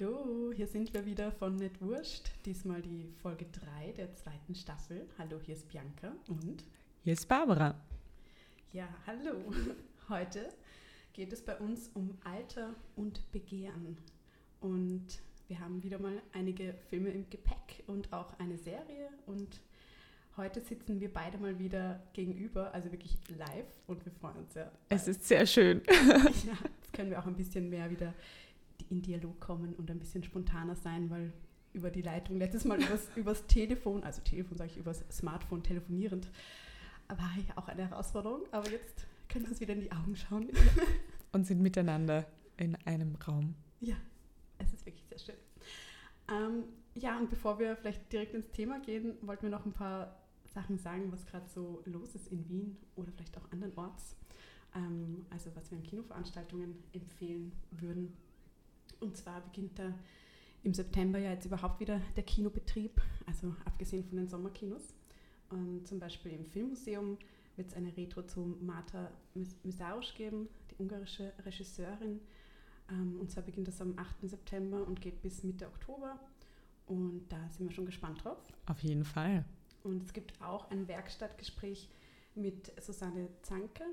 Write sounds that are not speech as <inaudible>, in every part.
Hallo, hier sind wir wieder von Net Wurscht. Diesmal die Folge 3 der zweiten Staffel. Hallo, hier ist Bianca und hier ist Barbara. Ja, hallo. Heute geht es bei uns um Alter und Begehren. Und wir haben wieder mal einige Filme im Gepäck und auch eine Serie. Und heute sitzen wir beide mal wieder gegenüber, also wirklich live. Und wir freuen uns sehr. Es ist sehr schön. ja, jetzt können wir auch ein bisschen mehr wieder in Dialog kommen und ein bisschen spontaner sein, weil über die Leitung letztes Mal übers, <laughs> übers Telefon, also Telefon sage ich, übers Smartphone telefonierend, war ja auch eine Herausforderung. Aber jetzt können wir uns wieder in die Augen schauen. <laughs> Und sind miteinander in einem Raum. Ja, es ist wirklich sehr schön. Ähm, ja, und bevor wir vielleicht direkt ins Thema gehen, wollten wir noch ein paar Sachen sagen, was gerade so los ist in Wien oder vielleicht auch andernorts. Ähm, also was wir an Kinoveranstaltungen empfehlen würden. Und zwar beginnt da im September ja jetzt überhaupt wieder der Kinobetrieb, also abgesehen von den Sommerkinos. Und zum Beispiel im Filmmuseum wird es eine Retro zu Marta Misarusz geben, die ungarische Regisseurin. Ähm, und zwar beginnt das am 8. September und geht bis Mitte Oktober. Und da sind wir schon gespannt drauf. Auf jeden Fall. Und es gibt auch ein Werkstattgespräch mit Susanne Zanke.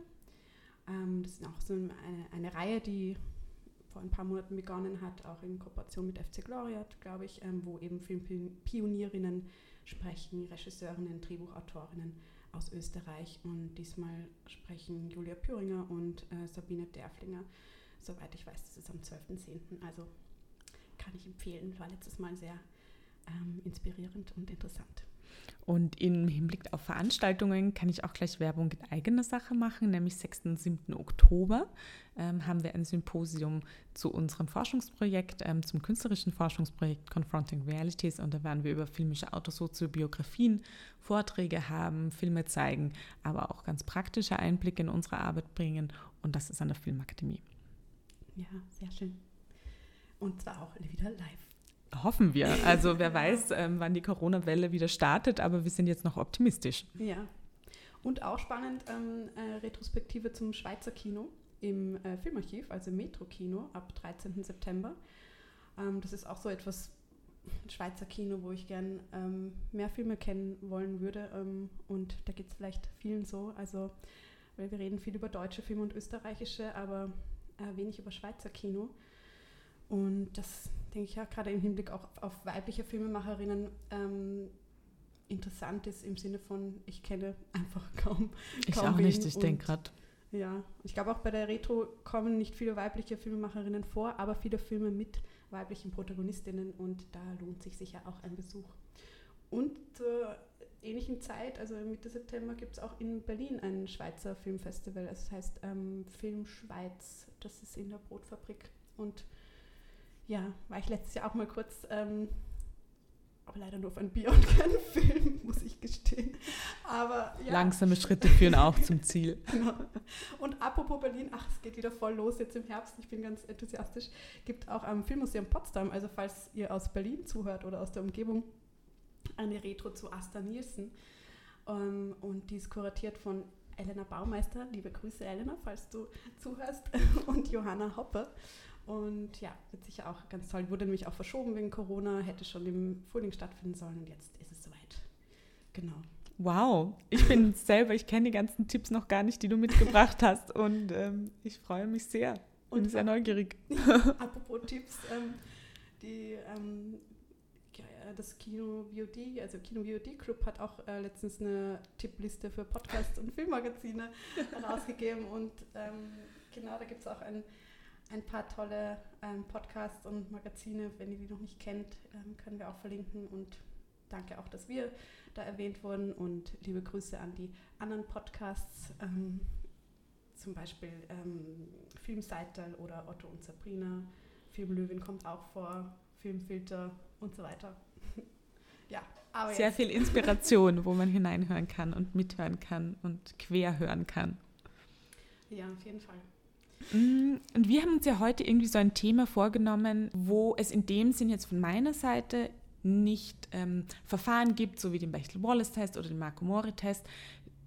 Ähm, das ist auch so eine, eine Reihe, die vor ein paar Monaten begonnen hat, auch in Kooperation mit FC Gloria, glaube ich, ähm, wo eben Filmpionierinnen sprechen, Regisseurinnen, Drehbuchautorinnen aus Österreich. Und diesmal sprechen Julia Püringer und äh, Sabine Derflinger. Soweit ich weiß, das ist am 12.10. Also kann ich empfehlen, war letztes Mal sehr ähm, inspirierend und interessant. Und im Hinblick auf Veranstaltungen kann ich auch gleich Werbung in eigener Sache machen, nämlich 6. und 7. Oktober ähm, haben wir ein Symposium zu unserem Forschungsprojekt, ähm, zum künstlerischen Forschungsprojekt Confronting Realities. Und da werden wir über filmische Autosoziobiografien Vorträge haben, Filme zeigen, aber auch ganz praktische Einblicke in unsere Arbeit bringen. Und das ist an der Filmakademie. Ja, sehr schön. Und zwar auch wieder live. Hoffen wir. Also wer weiß, ähm, wann die Corona-Welle wieder startet, aber wir sind jetzt noch optimistisch. Ja. Und auch spannend, ähm, äh, Retrospektive zum Schweizer Kino im äh, Filmarchiv, also Metro-Kino, ab 13. September. Ähm, das ist auch so etwas Schweizer Kino, wo ich gern ähm, mehr Filme kennen wollen würde. Ähm, und da geht es vielleicht vielen so. Also, weil wir reden viel über deutsche Filme und österreichische, aber äh, wenig über Schweizer Kino. Und das denke ich ja gerade im Hinblick auch auf, auf weibliche Filmemacherinnen ähm, interessant ist im Sinne von, ich kenne einfach <laughs> kaum. Ich kaum auch nicht, ich denke gerade. Ja, ich glaube auch bei der Retro kommen nicht viele weibliche Filmemacherinnen vor, aber viele Filme mit weiblichen Protagonistinnen und da lohnt sich sicher auch ein Besuch. Und zur ähnlichen Zeit, also Mitte September, gibt es auch in Berlin ein Schweizer Filmfestival. Es das heißt ähm, Film Schweiz. Das ist in der Brotfabrik. Und ja, war ich letztes Jahr auch mal kurz, ähm, aber leider nur auf ein Bier und <laughs> keinen Film, muss ich gestehen. Aber ja. Langsame Schritte führen auch zum Ziel. <laughs> genau. Und apropos Berlin, ach, es geht wieder voll los jetzt im Herbst. Ich bin ganz enthusiastisch. Gibt auch am Filmmuseum Potsdam, also falls ihr aus Berlin zuhört oder aus der Umgebung, eine Retro zu Asta Nielsen. Um, ähm, und die ist kuratiert von Elena Baumeister. Liebe Grüße, Elena, falls du zuhörst. <laughs> und Johanna Hoppe. Und ja, wird sicher auch ganz toll. Wurde nämlich auch verschoben wegen Corona, hätte schon im Frühling stattfinden sollen und jetzt ist es soweit. Genau. Wow, ich bin <laughs> selber, ich kenne die ganzen Tipps noch gar nicht, die du mitgebracht hast und ähm, ich freue mich sehr. Und bin sehr neugierig. <laughs> Apropos Tipps, ähm, die, ähm, das Kino VOD, also Kino VOD Club hat auch äh, letztens eine Tippliste für Podcasts und Filmmagazine <laughs> herausgegeben und ähm, genau, da gibt es auch ein ein paar tolle ähm, Podcasts und Magazine. Wenn ihr die noch nicht kennt, ähm, können wir auch verlinken. Und danke auch, dass wir da erwähnt wurden. Und liebe Grüße an die anderen Podcasts, ähm, zum Beispiel ähm, Filmseitel oder Otto und Sabrina. Filmlöwin kommt auch vor, Filmfilter und so weiter. <laughs> ja, aber Sehr viel Inspiration, wo man hineinhören kann und mithören kann und quer hören kann. Ja, auf jeden Fall. Mm, und wir haben uns ja heute irgendwie so ein Thema vorgenommen, wo es in dem Sinn jetzt von meiner Seite nicht ähm, Verfahren gibt, so wie den Bechtel-Wallace-Test oder den Marco-Mori-Test,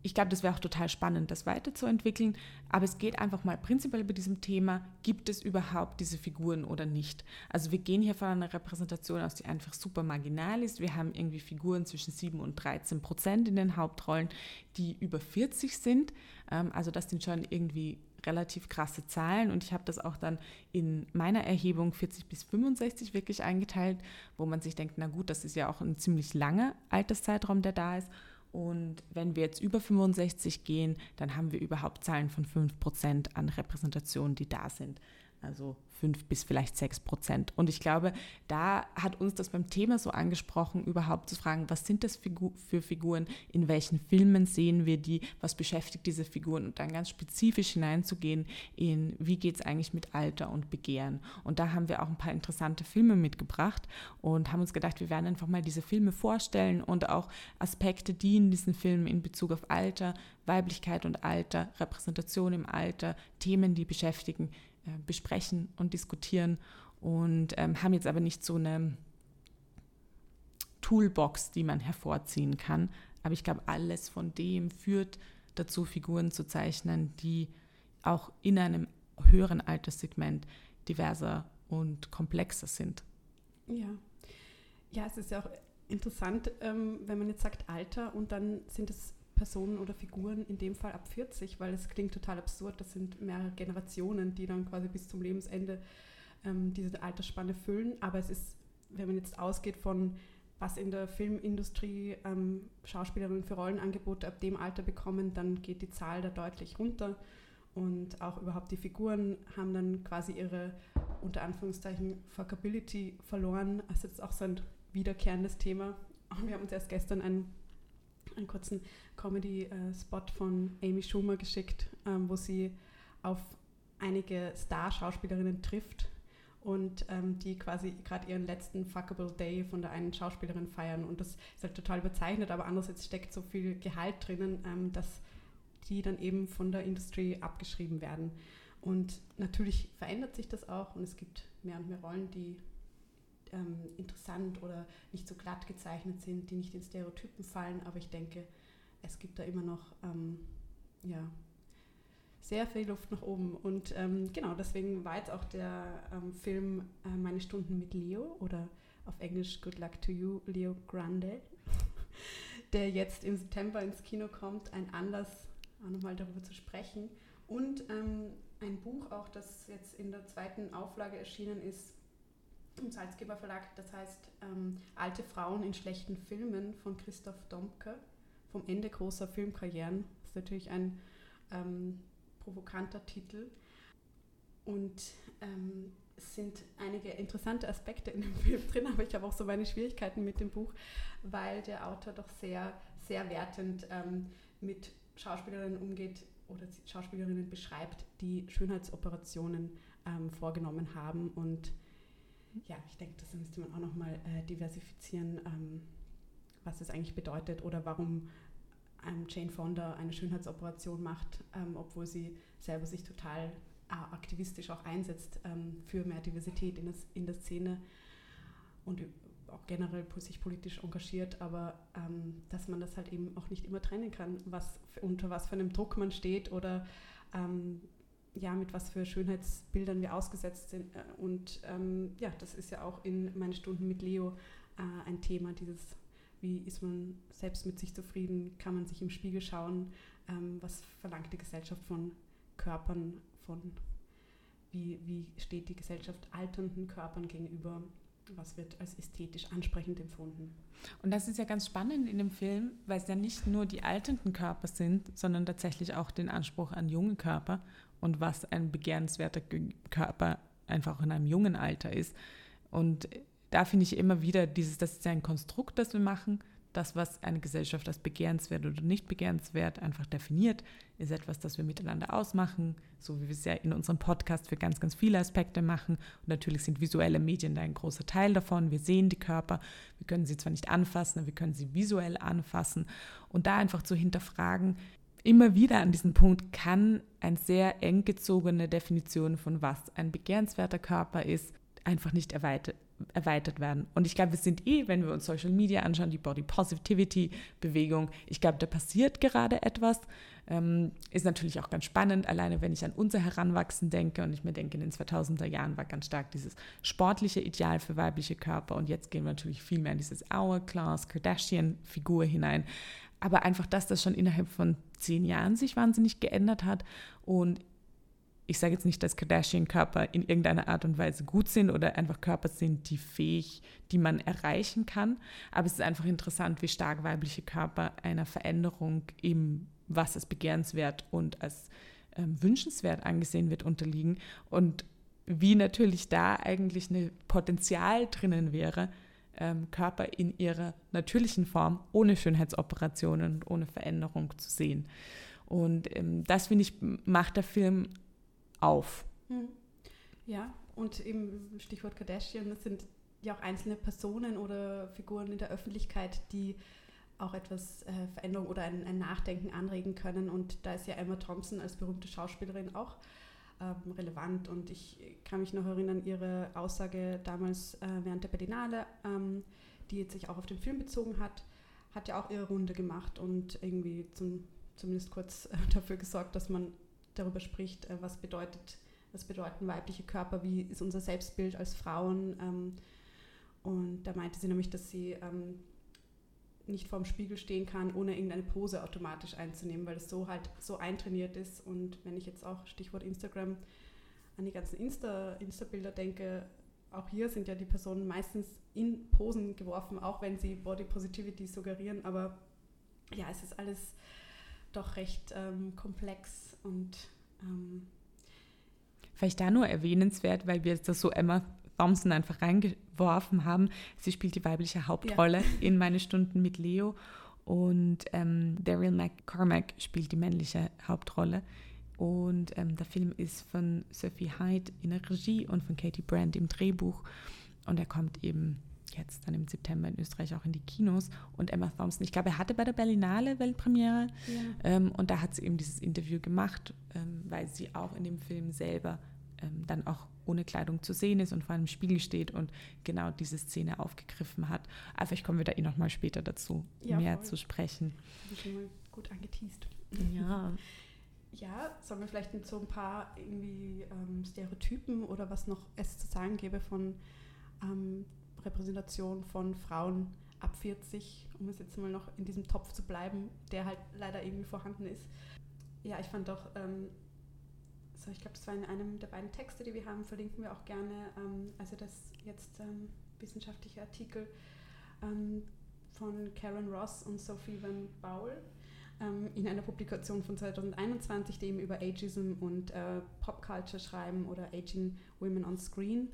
ich glaube, das wäre auch total spannend, das weiterzuentwickeln. Aber es geht einfach mal prinzipiell bei diesem Thema, gibt es überhaupt diese Figuren oder nicht? Also wir gehen hier von einer Repräsentation aus, die einfach super marginal ist. Wir haben irgendwie Figuren zwischen 7 und 13 Prozent in den Hauptrollen, die über 40 sind. Ähm, also das sind schon irgendwie relativ krasse Zahlen und ich habe das auch dann in meiner Erhebung 40 bis 65 wirklich eingeteilt, wo man sich denkt, na gut, das ist ja auch ein ziemlich langer Alterszeitraum, der da ist. Und wenn wir jetzt über 65 gehen, dann haben wir überhaupt Zahlen von 5% an Repräsentationen, die da sind. Also fünf bis vielleicht sechs Prozent. Und ich glaube, da hat uns das beim Thema so angesprochen, überhaupt zu fragen, was sind das für Figuren, in welchen Filmen sehen wir die, was beschäftigt diese Figuren und dann ganz spezifisch hineinzugehen in, wie geht es eigentlich mit Alter und Begehren. Und da haben wir auch ein paar interessante Filme mitgebracht und haben uns gedacht, wir werden einfach mal diese Filme vorstellen und auch Aspekte, die in diesen Filmen in Bezug auf Alter, Weiblichkeit und Alter, Repräsentation im Alter, Themen, die beschäftigen, besprechen und diskutieren und ähm, haben jetzt aber nicht so eine Toolbox, die man hervorziehen kann. Aber ich glaube, alles von dem führt dazu, Figuren zu zeichnen, die auch in einem höheren Alterssegment diverser und komplexer sind. Ja, ja es ist ja auch interessant, ähm, wenn man jetzt sagt Alter und dann sind es Personen oder Figuren, in dem Fall ab 40, weil es klingt total absurd. Das sind mehrere Generationen, die dann quasi bis zum Lebensende ähm, diese Altersspanne füllen. Aber es ist, wenn man jetzt ausgeht von was in der Filmindustrie ähm, Schauspielerinnen für Rollenangebote ab dem Alter bekommen, dann geht die Zahl da deutlich runter. Und auch überhaupt die Figuren haben dann quasi ihre, unter Anführungszeichen, Fuckability verloren. Also das ist auch so ein wiederkehrendes Thema. Wir haben uns erst gestern ein einen kurzen Comedy-Spot von Amy Schumer geschickt, ähm, wo sie auf einige Star-Schauspielerinnen trifft und ähm, die quasi gerade ihren letzten Fuckable Day von der einen Schauspielerin feiern. Und das ist halt total überzeichnet, aber andererseits steckt so viel Gehalt drinnen, ähm, dass die dann eben von der Industrie abgeschrieben werden. Und natürlich verändert sich das auch und es gibt mehr und mehr Rollen, die ähm, interessant oder nicht so glatt gezeichnet sind, die nicht in Stereotypen fallen, aber ich denke, es gibt da immer noch ähm, ja, sehr viel Luft nach oben. Und ähm, genau, deswegen war jetzt auch der ähm, Film äh, Meine Stunden mit Leo oder auf Englisch Good Luck to You, Leo Grande, <laughs> der jetzt im September ins Kino kommt, ein Anlass, auch nochmal darüber zu sprechen. Und ähm, ein Buch auch, das jetzt in der zweiten Auflage erschienen ist, im Salzgeber Verlag, das heißt ähm, Alte Frauen in schlechten Filmen von Christoph Domke, vom Ende großer Filmkarrieren. Das ist natürlich ein ähm, provokanter Titel. Und ähm, es sind einige interessante Aspekte in dem <laughs> Film drin, aber ich habe auch so meine Schwierigkeiten mit dem Buch, weil der Autor doch sehr, sehr wertend ähm, mit Schauspielerinnen umgeht oder Schauspielerinnen beschreibt, die Schönheitsoperationen ähm, vorgenommen haben und ja, ich denke, das müsste man auch nochmal äh, diversifizieren, ähm, was das eigentlich bedeutet oder warum ähm, Jane Fonda eine Schönheitsoperation macht, ähm, obwohl sie selber sich total äh, aktivistisch auch einsetzt ähm, für mehr Diversität in, das, in der Szene und auch generell sich politisch engagiert, aber ähm, dass man das halt eben auch nicht immer trennen kann, was, unter was für einem Druck man steht oder ähm, ja, mit was für Schönheitsbildern wir ausgesetzt sind. Und ähm, ja, das ist ja auch in meinen Stunden mit Leo äh, ein Thema, dieses, wie ist man selbst mit sich zufrieden, kann man sich im Spiegel schauen, ähm, was verlangt die Gesellschaft von Körpern, von wie, wie steht die Gesellschaft alternden Körpern gegenüber, was wird als ästhetisch ansprechend empfunden. Und das ist ja ganz spannend in dem Film, weil es ja nicht nur die alternden Körper sind, sondern tatsächlich auch den Anspruch an junge Körper und was ein begehrenswerter Körper einfach in einem jungen Alter ist. Und da finde ich immer wieder dieses, das ist ja ein Konstrukt, das wir machen. Das, was eine Gesellschaft als begehrenswert oder nicht begehrenswert einfach definiert, ist etwas, das wir miteinander ausmachen, so wie wir es ja in unserem Podcast für ganz, ganz viele Aspekte machen. Und natürlich sind visuelle Medien da ein großer Teil davon. Wir sehen die Körper, wir können sie zwar nicht anfassen, aber wir können sie visuell anfassen. Und da einfach zu hinterfragen, immer wieder an diesen Punkt kann eine sehr eng gezogene Definition von was ein begehrenswerter Körper ist, einfach nicht erweitert werden. Und ich glaube, wir sind eh, wenn wir uns Social Media anschauen, die Body Positivity Bewegung, ich glaube, da passiert gerade etwas. Ähm, ist natürlich auch ganz spannend, alleine wenn ich an unser Heranwachsen denke und ich mir denke, in den 2000er Jahren war ganz stark dieses sportliche Ideal für weibliche Körper und jetzt gehen wir natürlich viel mehr in dieses Hourglass, Kardashian-Figur hinein. Aber einfach, dass das schon innerhalb von zehn Jahren sich wahnsinnig geändert hat und ich sage jetzt nicht, dass Kardashian-Körper in irgendeiner Art und Weise gut sind oder einfach Körper sind, die fähig, die man erreichen kann. Aber es ist einfach interessant, wie stark weibliche Körper einer Veränderung im, was es begehrenswert und als ähm, wünschenswert angesehen wird, unterliegen. Und wie natürlich da eigentlich ein Potenzial drinnen wäre, ähm, Körper in ihrer natürlichen Form ohne Schönheitsoperationen und ohne Veränderung zu sehen. Und ähm, das, finde ich, macht der Film auf. Hm. Ja, und eben Stichwort Kardashian, das sind ja auch einzelne Personen oder Figuren in der Öffentlichkeit, die auch etwas äh, Veränderung oder ein, ein, Nachdenken anregen können. Und da ist ja Emma Thompson als berühmte Schauspielerin auch ähm, relevant. Und ich kann mich noch erinnern, ihre Aussage damals äh, während der Berlinale, ähm, die jetzt sich auch auf den Film bezogen hat, hat ja auch ihre Runde gemacht und irgendwie zum, zumindest kurz äh, dafür gesorgt, dass man darüber spricht, äh, was bedeutet, was bedeuten weibliche Körper, wie ist unser Selbstbild als Frauen. Ähm, und da meinte sie nämlich, dass sie ähm, nicht vorm Spiegel stehen kann, ohne irgendeine Pose automatisch einzunehmen, weil es so halt so eintrainiert ist. Und wenn ich jetzt auch Stichwort Instagram an die ganzen Insta, Insta-Bilder denke, auch hier sind ja die Personen meistens in Posen geworfen, auch wenn sie Body Positivity suggerieren. Aber ja, es ist alles doch recht ähm, komplex und ähm vielleicht da nur erwähnenswert, weil wir das so Emma Thompson einfach reingeworfen haben. Sie spielt die weibliche Hauptrolle ja. in meine Stunden mit Leo und ähm, Daryl McCormack spielt die männliche Hauptrolle. Und ähm, der Film ist von Sophie Hyde in der Regie und von Katie Brandt im Drehbuch. Und er kommt eben jetzt dann im September in Österreich auch in die Kinos. Und Emma Thompson, ich glaube, er hatte bei der Berlinale Weltpremiere ja. ähm, und da hat sie eben dieses Interview gemacht, ähm, weil sie auch in dem Film selber ähm, dann auch ohne Kleidung zu sehen ist und vor einem Spiegel steht und genau diese Szene aufgegriffen hat. Aber vielleicht kommen wir da eh nochmal später dazu, ja, mehr voll. zu sprechen. Habe ich schon mal gut angeteased. Ja. <laughs> Ja, sollen wir vielleicht so ein paar irgendwie ähm, Stereotypen oder was noch es zu sagen gäbe von ähm, Repräsentation von Frauen ab 40, um es jetzt mal noch in diesem Topf zu bleiben, der halt leider irgendwie vorhanden ist. Ja, ich fand auch, ähm, so ich glaube, das war in einem der beiden Texte, die wir haben, verlinken wir auch gerne, ähm, also das jetzt ähm, wissenschaftliche Artikel ähm, von Karen Ross und Sophie Van Baul ähm, in einer Publikation von 2021, die eben über Ageism und äh, Popculture schreiben oder Aging Women on Screen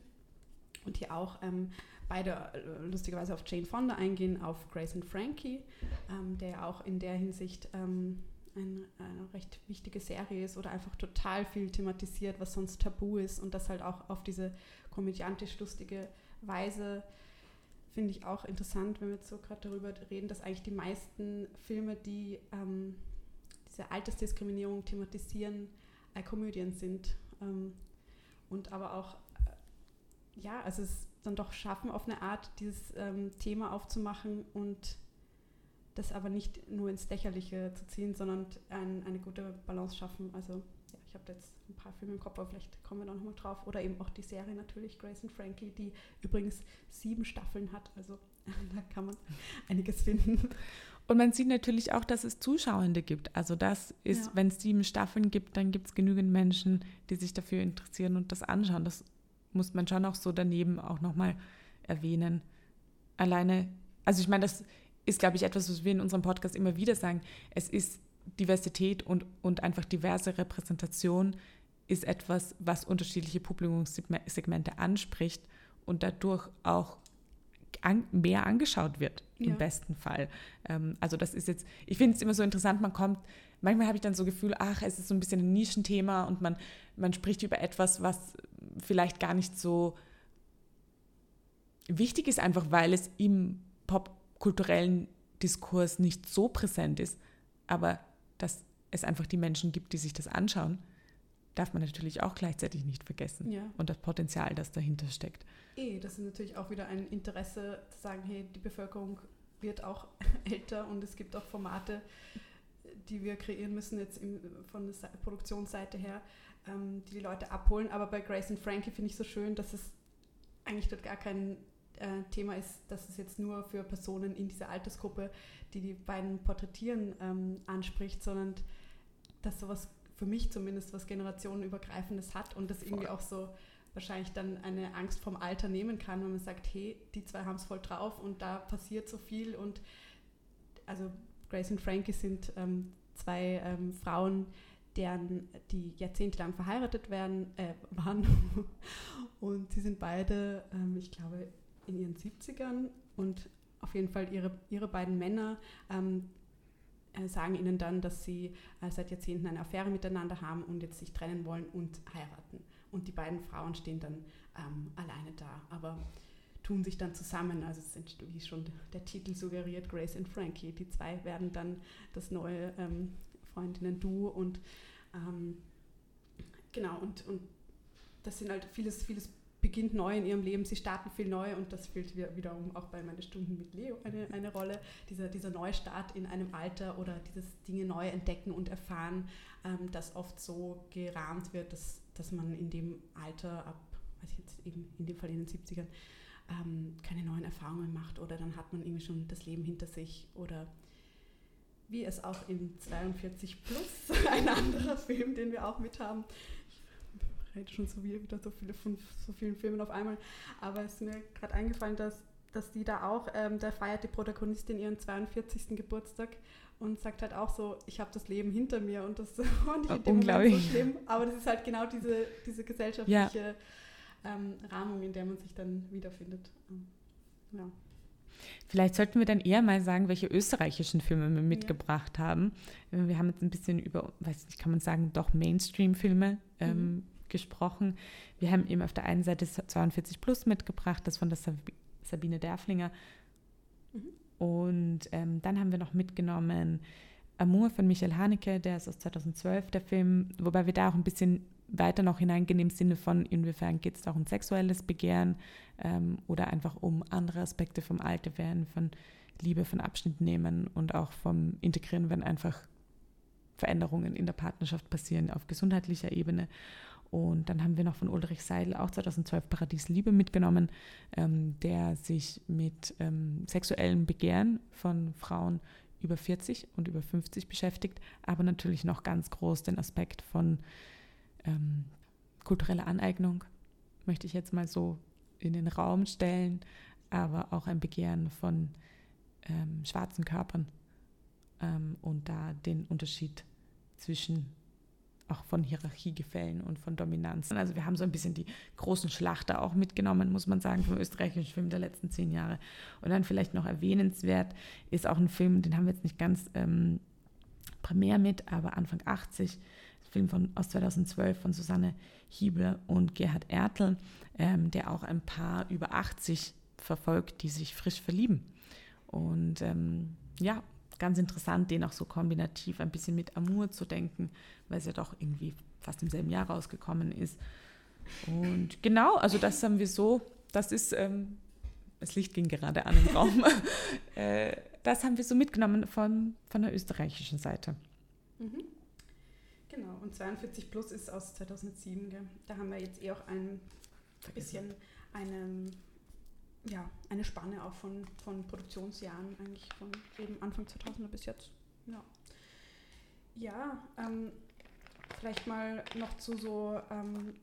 und hier auch ähm, beide äh, lustigerweise auf Jane Fonda eingehen, auf Grace and Frankie, ähm, der auch in der Hinsicht ähm, ein, eine recht wichtige Serie ist oder einfach total viel thematisiert, was sonst tabu ist und das halt auch auf diese komödiantisch lustige Weise finde ich auch interessant, wenn wir jetzt so gerade darüber reden, dass eigentlich die meisten Filme, die ähm, diese Altersdiskriminierung thematisieren, äh, Komödien sind. Ähm, und aber auch, äh, ja, also es dann doch schaffen, auf eine Art dieses ähm, Thema aufzumachen und das aber nicht nur ins Lächerliche zu ziehen, sondern ein, eine gute Balance schaffen. Also ja, ich habe jetzt ein paar Filme im Kopf, aber vielleicht kommen wir da nochmal drauf. Oder eben auch die Serie natürlich, Grace and Frankie, die übrigens sieben Staffeln hat. Also <laughs> da kann man einiges finden. Und man sieht natürlich auch, dass es Zuschauende gibt. Also das ist, ja. wenn es sieben Staffeln gibt, dann gibt es genügend Menschen, die sich dafür interessieren und das anschauen. Das muss man schon auch so daneben auch nochmal erwähnen. Alleine, also ich meine, das ist, glaube ich, etwas, was wir in unserem Podcast immer wieder sagen. Es ist Diversität und, und einfach diverse Repräsentation ist etwas, was unterschiedliche Publikumssegmente anspricht und dadurch auch an, mehr angeschaut wird, ja. im besten Fall. Ähm, also das ist jetzt, ich finde es immer so interessant, man kommt, manchmal habe ich dann so Gefühl, ach, es ist so ein bisschen ein Nischenthema und man, man spricht über etwas, was vielleicht gar nicht so wichtig ist, einfach weil es im popkulturellen Diskurs nicht so präsent ist, aber dass es einfach die Menschen gibt, die sich das anschauen. darf man natürlich auch gleichzeitig nicht vergessen. Ja. Und das Potenzial, das dahinter steckt. Eh, das ist natürlich auch wieder ein Interesse zu sagen, hey, die Bevölkerung wird auch <laughs> älter und es gibt auch Formate, die wir kreieren müssen jetzt im, von der Se- Produktionsseite her, ähm, die die Leute abholen. Aber bei Grace und Frankie finde ich so schön, dass es eigentlich dort gar kein äh, Thema ist, dass es jetzt nur für Personen in dieser Altersgruppe, die die beiden porträtieren, ähm, anspricht, sondern dass sowas für mich zumindest was generationenübergreifendes hat und das irgendwie Voll. auch so wahrscheinlich dann eine Angst vom Alter nehmen kann, wenn man sagt, hey, die zwei haben es voll drauf und da passiert so viel und also Grace und Frankie sind ähm, zwei ähm, Frauen, deren die jahrzehntelang verheiratet werden, äh, <laughs> waren und sie sind beide, ähm, ich glaube, in ihren 70ern und auf jeden Fall ihre, ihre beiden Männer ähm, äh, sagen ihnen dann, dass sie äh, seit Jahrzehnten eine Affäre miteinander haben und jetzt sich trennen wollen und heiraten. Und die beiden Frauen stehen dann ähm, alleine da, aber tun sich dann zusammen. Also es sind, wie schon der Titel suggeriert, Grace und Frankie. Die zwei werden dann das neue ähm, Freundinnen-Duo und ähm, genau, und, und das sind halt vieles, vieles beginnt neu in ihrem Leben, sie starten viel neu und das spielt wiederum auch bei meinen Stunden mit Leo eine, eine Rolle. Dieser, dieser Neustart in einem Alter oder dieses Dinge neu entdecken und erfahren, ähm, das oft so gerahmt wird, dass, dass man in dem Alter ab, weiß ich jetzt eben in dem Fall in den 70ern, ähm, keine neuen Erfahrungen macht oder dann hat man irgendwie schon das Leben hinter sich oder wie es auch in 42 plus, <laughs> ein anderer Film, den wir auch mit haben. Ich rede schon so wie- wieder so viele von so vielen Filmen auf einmal, aber es ist mir gerade eingefallen, dass, dass die da auch, ähm, da feiert die Protagonistin ihren 42. Geburtstag und sagt halt auch so, ich habe das Leben hinter mir und das <laughs> fand ich in dem Moment so Unglaublich. schlimm, aber das ist halt genau diese, diese gesellschaftliche ähm, Rahmung, in der man sich dann wiederfindet. Ähm, Ja. Vielleicht sollten wir dann eher mal sagen, welche österreichischen Filme wir mitgebracht haben. Äh, Wir haben jetzt ein bisschen über, weiß nicht, kann man sagen, doch Mainstream-Filme ähm, Mhm. gesprochen. Wir haben eben auf der einen Seite 42 Plus mitgebracht, das von der Sab Sabine Derflinger. Mhm. Und ähm, dann haben wir noch mitgenommen Amour von Michael Haneke, der ist aus 2012, der Film, wobei wir da auch ein bisschen weiter noch hineingehen im Sinne von, inwiefern geht es auch um sexuelles Begehren ähm, oder einfach um andere Aspekte vom Alterwerden, von Liebe, von Abschnitt nehmen und auch vom Integrieren, wenn einfach Veränderungen in der Partnerschaft passieren auf gesundheitlicher Ebene. Und dann haben wir noch von Ulrich Seidel auch 2012 Paradies Liebe mitgenommen, ähm, der sich mit ähm, sexuellem Begehren von Frauen über 40 und über 50 beschäftigt, aber natürlich noch ganz groß den Aspekt von ähm, kultureller Aneignung, möchte ich jetzt mal so in den Raum stellen, aber auch ein Begehren von ähm, schwarzen Körpern ähm, und da den Unterschied zwischen auch von Hierarchiegefällen und von Dominanzen. Also wir haben so ein bisschen die großen Schlachter auch mitgenommen, muss man sagen, vom österreichischen Film der letzten zehn Jahre. Und dann vielleicht noch erwähnenswert ist auch ein Film, den haben wir jetzt nicht ganz ähm, primär mit, aber Anfang 80, Film von, aus 2012 von Susanne Hiebler und Gerhard Ertl, ähm, der auch ein Paar über 80 verfolgt, die sich frisch verlieben. Und ähm, ja, ganz interessant, den auch so kombinativ ein bisschen mit Amour zu denken, weil es ja doch irgendwie fast im selben Jahr rausgekommen ist. Und genau, also das haben wir so, das ist, ähm, das Licht ging gerade an im Raum, <laughs> äh, das haben wir so mitgenommen von, von der österreichischen Seite. Mhm. Genau, und 42 Plus ist aus 2007. Gell? Da haben wir jetzt eh auch ein bisschen eine, ja, eine Spanne auch von, von Produktionsjahren, eigentlich von eben Anfang 2000er bis jetzt. Ja, ja ähm, vielleicht mal noch zu so ähm,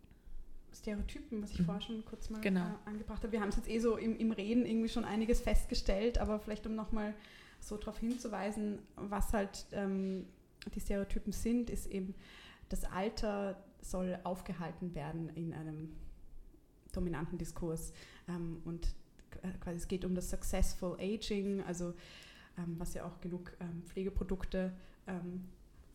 Stereotypen, was ich Mhm. vorher schon kurz mal Genau. äh, angebracht habe. Wir haben es jetzt eh so im, im Reden irgendwie schon einiges festgestellt, aber vielleicht um nochmal so darauf hinzuweisen, was halt ähm, die Stereotypen sind, ist eben, das Alter soll aufgehalten werden in einem dominanten Diskurs. Ähm, und quasi es geht um das Successful Aging, also ähm, was ja auch genug ähm, Pflegeprodukte ähm,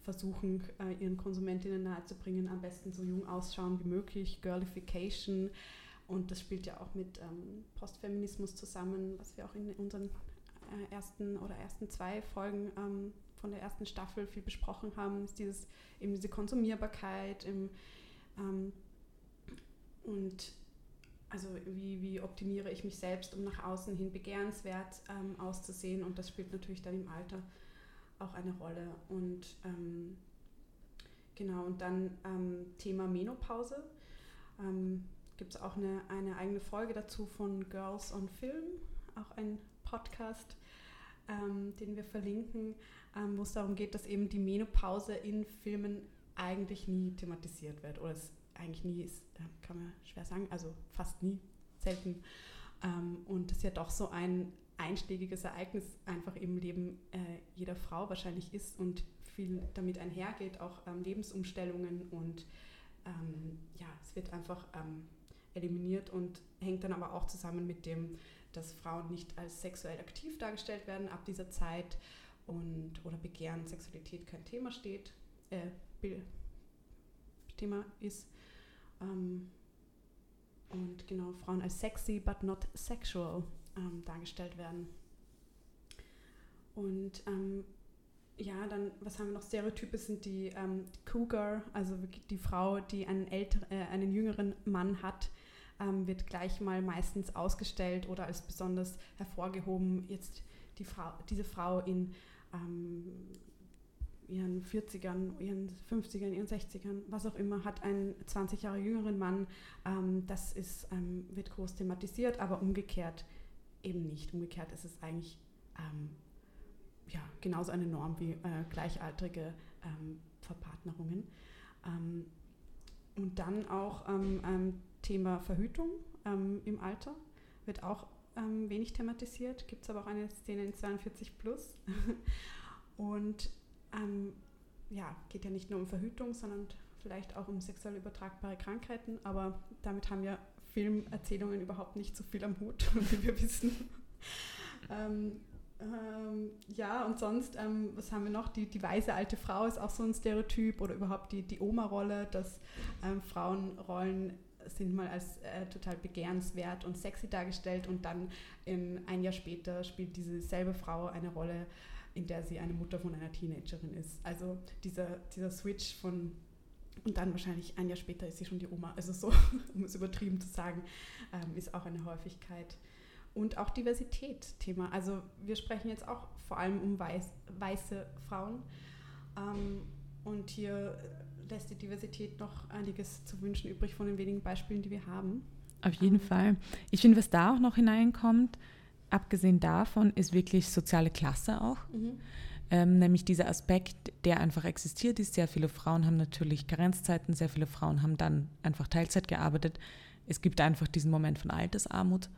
versuchen, äh, ihren Konsumentinnen nahezubringen, am besten so jung ausschauen wie möglich, Girlification. Und das spielt ja auch mit ähm, Postfeminismus zusammen, was wir auch in unseren äh, ersten oder ersten zwei Folgen ähm, von der ersten Staffel viel besprochen haben, ist dieses, eben diese Konsumierbarkeit, im, und also wie, wie optimiere ich mich selbst, um nach außen hin begehrenswert ähm, auszusehen. Und das spielt natürlich dann im Alter auch eine Rolle. Und ähm, genau, und dann ähm, Thema Menopause. Ähm, Gibt es auch eine, eine eigene Folge dazu von Girls on Film, auch ein Podcast, ähm, den wir verlinken, ähm, wo es darum geht, dass eben die Menopause in Filmen eigentlich nie thematisiert wird. Oder es eigentlich nie ist, kann man schwer sagen, also fast nie, selten. Ähm, und das ja doch so ein einschlägiges Ereignis einfach im Leben äh, jeder Frau wahrscheinlich ist und viel damit einhergeht, auch ähm, Lebensumstellungen und ähm, ja, es wird einfach eliminiert und hängt dann aber auch zusammen mit dem, dass Frauen nicht als sexuell aktiv dargestellt werden ab dieser Zeit und oder Begehren, Sexualität kein Thema steht, äh, Thema ist. Ähm, und genau, Frauen als sexy but not sexual ähm, dargestellt werden. Und ähm, ja, dann, was haben wir noch? Stereotype sind die, ähm, Cougar, also die Frau, die einen, älter, äh, einen jüngeren Mann hat, ähm, wird gleich mal meistens ausgestellt oder als besonders hervorgehoben. Jetzt die Frau, diese Frau in ähm, ihren 40ern, ihren 50ern, ihren 60ern, was auch immer, hat einen 20 Jahre jüngeren Mann. Ähm, das ist, ähm, wird groß thematisiert, aber umgekehrt eben nicht. Umgekehrt ist es eigentlich ähm, ja, genauso eine Norm wie äh, gleichaltrige ähm, Verpartnerungen. Ähm, und dann auch ähm, Thema Verhütung im Alter wird auch wenig thematisiert, gibt es aber auch eine Szene in 42 plus. <laughs> und ähm, ja, geht ja nicht nur um Verhütung, sondern vielleicht auch um sexuell übertragbare Krankheiten, aber damit haben ja Filmerzählungen überhaupt nicht so viel am Hut, <laughs> wie wir wissen. ähm, ähm, ja, und sonst, ähm, was haben wir noch? Die, die weise alte Frau ist auch so ein Stereotyp oder überhaupt die, die Oma-Rolle, dass ähm, Frauenrollen sind mal als äh, total begehrenswert und sexy dargestellt und dann in, ein Jahr später spielt diese selbe Frau eine Rolle, in der sie eine Mutter von einer Teenagerin ist. Also dieser, dieser Switch von und dann wahrscheinlich ein Jahr später ist sie schon die Oma. Also so, <laughs> um es übertrieben zu sagen, ähm, ist auch eine Häufigkeit. Und auch Diversität Thema. Also wir sprechen jetzt auch vor allem um weiß, weiße Frauen. Ähm, und hier lässt die Diversität noch einiges zu wünschen übrig von den wenigen Beispielen, die wir haben. Auf jeden ähm, Fall. Ich finde, was da auch noch hineinkommt, abgesehen davon ist wirklich soziale Klasse auch. Mhm. Ähm, nämlich dieser Aspekt, der einfach existiert ist. Sehr viele Frauen haben natürlich Karenzzeiten, sehr viele Frauen haben dann einfach Teilzeit gearbeitet. Es gibt einfach diesen Moment von Altersarmut,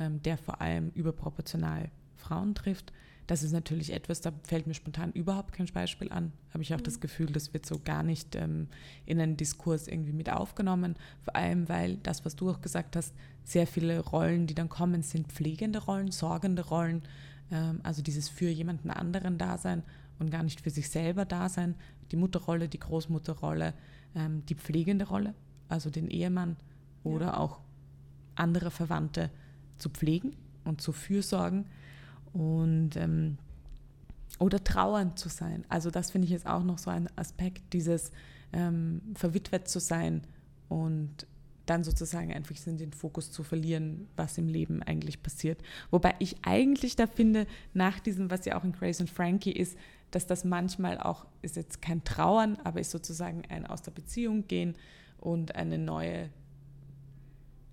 ähm, der vor allem überproportional Frauen trifft. Das ist natürlich etwas, da fällt mir spontan überhaupt kein Beispiel an. Habe ich auch mhm. das Gefühl, das wird so gar nicht ähm, in einen Diskurs irgendwie mit aufgenommen. Vor allem, weil das, was du auch gesagt hast, sehr viele Rollen, die dann kommen, sind pflegende Rollen, sorgende Rollen. Ähm, also dieses für jemanden anderen Dasein und gar nicht für sich selber Dasein. Die Mutterrolle, die Großmutterrolle, ähm, die pflegende Rolle, also den Ehemann oder ja. auch andere Verwandte zu pflegen und zu fürsorgen und ähm, oder trauernd zu sein. Also das finde ich jetzt auch noch so ein Aspekt, dieses ähm, verwitwet zu sein und dann sozusagen einfach den Fokus zu verlieren, was im Leben eigentlich passiert. Wobei ich eigentlich da finde, nach diesem, was ja auch in Grace und Frankie ist, dass das manchmal auch, ist jetzt kein Trauern, aber ist sozusagen ein aus der Beziehung gehen und eine neue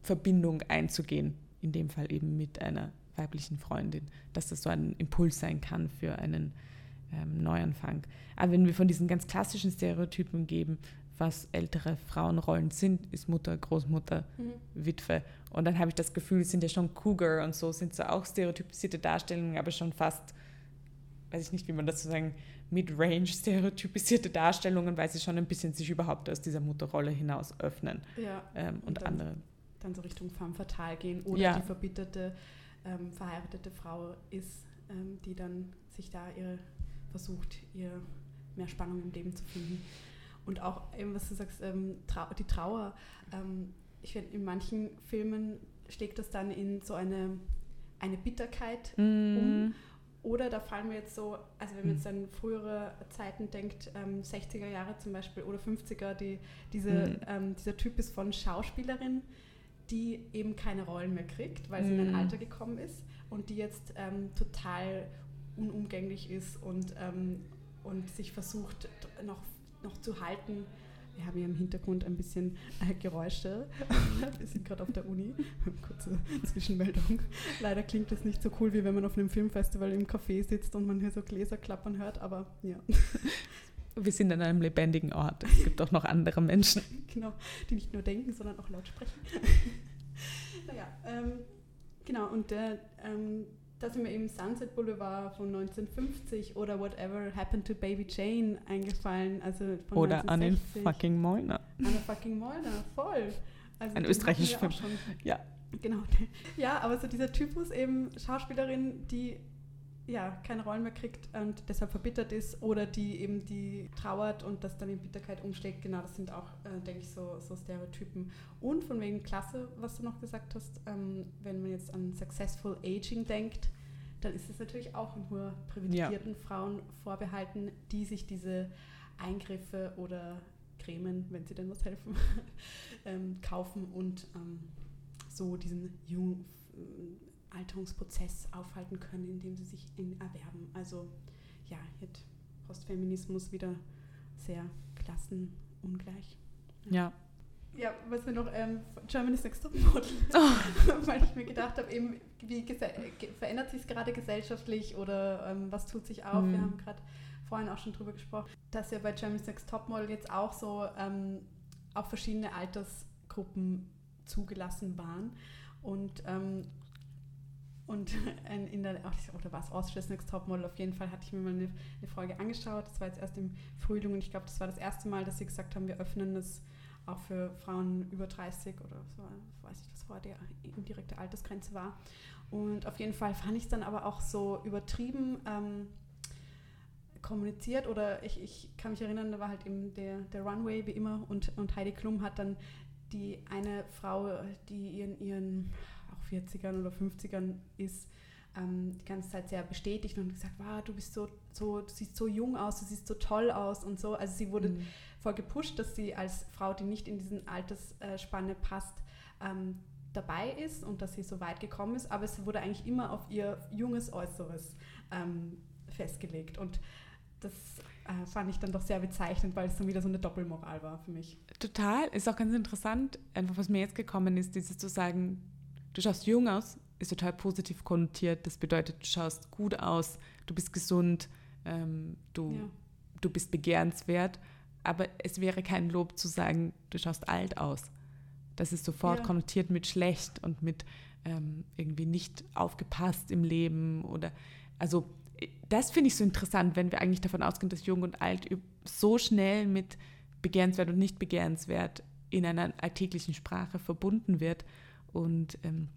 Verbindung einzugehen, in dem Fall eben mit einer weiblichen Freundin, dass das so ein Impuls sein kann für einen ähm, Neuanfang. Aber wenn wir von diesen ganz klassischen Stereotypen geben, was ältere Frauenrollen sind, ist Mutter, Großmutter, mhm. Witwe. Und dann habe ich das Gefühl, es sind ja schon Cougar und so, sind so auch stereotypisierte Darstellungen, aber schon fast, weiß ich nicht, wie man das so sagen, mid-range stereotypisierte Darstellungen, weil sie schon ein bisschen sich überhaupt aus dieser Mutterrolle hinaus öffnen. Ja. Ähm, und, und dann, andere. Dann so Richtung femme fatale gehen oder ja. die verbitterte ähm, verheiratete Frau ist, ähm, die dann sich da ihre versucht, ihr mehr Spannung im Leben zu finden. Und auch eben, was du sagst, ähm, Trau die Trauer. Ähm, ich finde, in manchen Filmen schlägt das dann in so eine, eine Bitterkeit mm. um. oder da fallen mir jetzt so, also wenn man jetzt an frühere Zeiten denkt, ähm, 60er Jahre zum Beispiel oder 50er, die, diese, mhm. ähm, dieser Typ ist von Schauspielerin, die eben keine Rollen mehr kriegt, weil sie mhm. in ein Alter gekommen ist und die jetzt ähm, total unumgänglich ist und, ähm, und sich versucht noch, noch zu halten wir haben hier im Hintergrund ein bisschen äh, Geräusche. <laughs> Wir sind gerade auf der Uni. <laughs> Kurze Zwischenmeldung. Leider klingt das nicht so cool, wie wenn man auf einem Filmfestival im Café sitzt und man hier so Gläser klappern hört, aber ja. Wir sind an einem lebendigen Ort. Es gibt auch noch andere Menschen. <laughs> Genau, die nicht nur denken, sondern auch laut sprechen. <laughs> naja, ähm, genau, und der, ähm, da sind mir eben Sunset Boulevard von 1950 oder Whatever Happened to Baby Jane eingefallen. Also von oder 1960. an den fucking Moiner. An den fucking Moiner, voll. Also Ein österreichischer Film. Ja. Genau. <laughs> Ja, aber so dieser Typus eben Schauspielerin, die ja keine Rollen mehr kriegt und deshalb verbittert ist oder die eben die trauert und das dann in Bitterkeit umschlägt. Genau, das sind auch, äh, denke ich, so, so Stereotypen. Und von wegen Klasse, was du noch gesagt hast, ähm, wenn man jetzt an Successful Aging denkt, dann ist es natürlich auch nur privilegierten ja. Frauen vorbehalten, die sich diese Eingriffe oder Cremen, wenn sie denn was helfen, <laughs> ähm, kaufen und ähm, so diesen Jung Alterungsprozess aufhalten können, indem sie sich erwerben. Also ja, jetzt Postfeminismus wieder sehr klassenungleich. Ja. Ja, was wir noch, ähm, Germany's Next Top Model, oh. <laughs> weil ich mir gedacht habe, eben, wie verändert sich es gerade gesellschaftlich oder ähm, was tut sich auf? Mhm. Wir haben gerade vorhin auch schon drüber gesprochen, dass ja bei Germany's Next Top Model jetzt auch so ähm, auch verschiedene Altersgruppen zugelassen waren. Und ähm, und <laughs> in der, oder war es Austria's Next Topmodel, auf jeden Fall hatte ich mir mal eine, eine, Folge angeschaut. Das war jetzt erst im Frühling und ich glaube, das war das erste Mal, dass sie gesagt haben, wir öffnen das auch für Frauen über 30 oder so, weiß ich, was vorher die indirekte Altersgrenze war. Und auf jeden Fall fand ich es dann aber auch so übertrieben ähm, kommuniziert oder ich, ich kann mich erinnern, da war halt eben der, der Runway wie immer und, und Heidi Klum hat dann die eine Frau, die ihren, ihren 40ern oder 50ern ist, ähm, die ganze Zeit sehr bestätigt und gesagt, wow, du bist so, so, du siehst so jung aus, du siehst so toll aus und so. Also sie wurde mhm. voll gepusht, dass sie als Frau, die nicht in diesen Altersspanne passt, ähm, dabei ist und dass sie so weit gekommen ist, aber es wurde eigentlich immer auf ihr junges Äußeres ähm, festgelegt. Und das äh, fand ich dann doch sehr bezeichnend, weil es dann wieder so eine Doppelmoral war für mich. Total, ist auch ganz interessant, einfach was mir jetzt gekommen ist, dieses zu sagen, du schaust jung aus, ist total positiv konnotiert. Das bedeutet, du schaust gut aus, du bist gesund, ähm, du, ja. du bist begehrenswert. Aber es wäre kein Lob zu sagen, du schaust alt aus. Das ist sofort ja. konnotiert mit schlecht und mit ähm, irgendwie nicht aufgepasst im Leben oder also das finde ich so interessant, wenn wir eigentlich davon ausgehen, dass jung und alt so schnell mit begehrenswert und nicht begehrenswert in einer alltäglichen Sprache verbunden wird und ähm,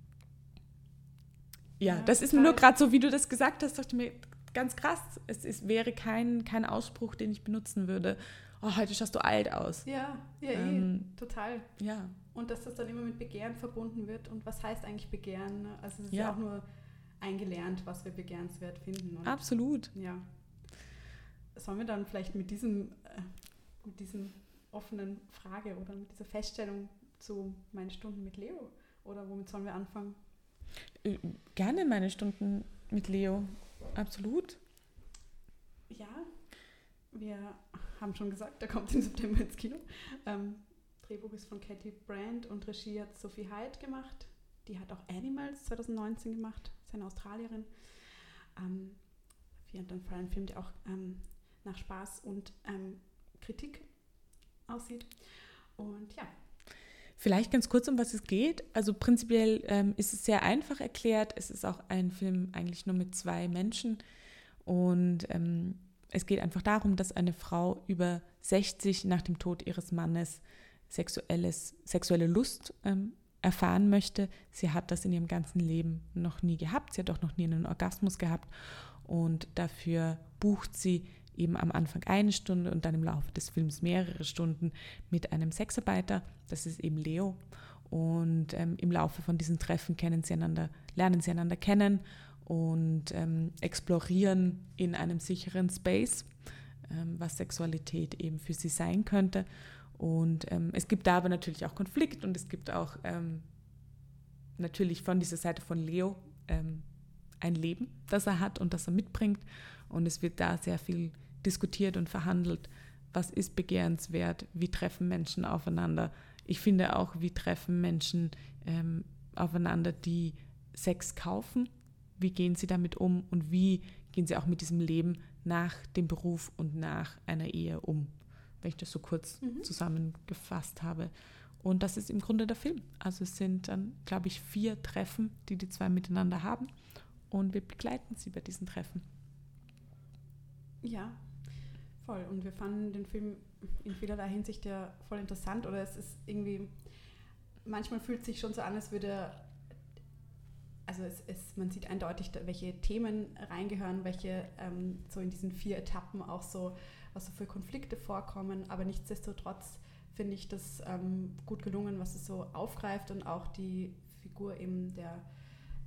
ja, ja, das ist mir nur gerade so, wie du das gesagt hast, dachte ich mir, ganz krass. Es, es wäre kein, kein Ausspruch, den ich benutzen würde. Oh, heute schaust du alt aus. Ja, ja, eh, ähm, eh, total. Ja. Und dass das dann immer mit Begehren verbunden wird. Und was heißt eigentlich Begehren? Ne? Also es ist ja, ja auch nur eingelernt, was wir begehrenswert finden. Und Absolut. Ja. Sollen wir dann vielleicht mit diesem, äh, mit diesem offenen Frage oder mit dieser Feststellung zu meinen Stunden mit Leo oder womit sollen wir anfangen? Äh, gerne meine Stunden mit Leo. Absolut. Ja, wir haben schon gesagt, der kommt im September ins Kino. Ähm, Drehbuch ist von Katie Brand und Regie hat Sophie Hyde gemacht. Die hat auch Animals 2019 gemacht, ist eine Australierin. Ähm, und dann vor allem Film, der auch ähm, nach Spaß und ähm, Kritik aussieht. Und ja, Vielleicht ganz kurz, um was es geht. Also prinzipiell ähm, ist es sehr einfach erklärt. Es ist auch ein Film eigentlich nur mit zwei Menschen. Und ähm, es geht einfach darum, dass eine Frau über 60 nach dem Tod ihres Mannes sexuelles, sexuelle Lust ähm, erfahren möchte. Sie hat das in ihrem ganzen Leben noch nie gehabt. Sie hat auch noch nie einen Orgasmus gehabt. Und dafür bucht sie eben am Anfang eine Stunde und dann im Laufe des Films mehrere Stunden mit einem Sexarbeiter, das ist eben Leo. Und ähm, im Laufe von diesen Treffen kennen sie einander, lernen sie einander kennen und ähm, explorieren in einem sicheren Space, ähm, was Sexualität eben für sie sein könnte. Und ähm, es gibt da aber natürlich auch Konflikt und es gibt auch ähm, natürlich von dieser Seite von Leo ähm, ein Leben, das er hat und das er mitbringt. Und es wird da sehr viel diskutiert und verhandelt. Was ist begehrenswert? Wie treffen Menschen aufeinander? Ich finde auch, wie treffen Menschen ähm, aufeinander, die Sex kaufen? Wie gehen sie damit um? Und wie gehen sie auch mit diesem Leben nach dem Beruf und nach einer Ehe um? Wenn ich das so kurz mhm. zusammengefasst habe. Und das ist im Grunde der Film. Also es sind dann, glaube ich, vier Treffen, die die zwei miteinander haben. Und wir begleiten sie bei diesen Treffen. Ja, voll. Und wir fanden den Film in vielerlei Hinsicht ja voll interessant. Oder es ist irgendwie, manchmal fühlt es sich schon so an, als würde also es, es, man sieht eindeutig, welche Themen reingehören, welche ähm, so in diesen vier Etappen auch so, was so für Konflikte vorkommen, aber nichtsdestotrotz finde ich das ähm, gut gelungen, was es so aufgreift und auch die Figur eben der,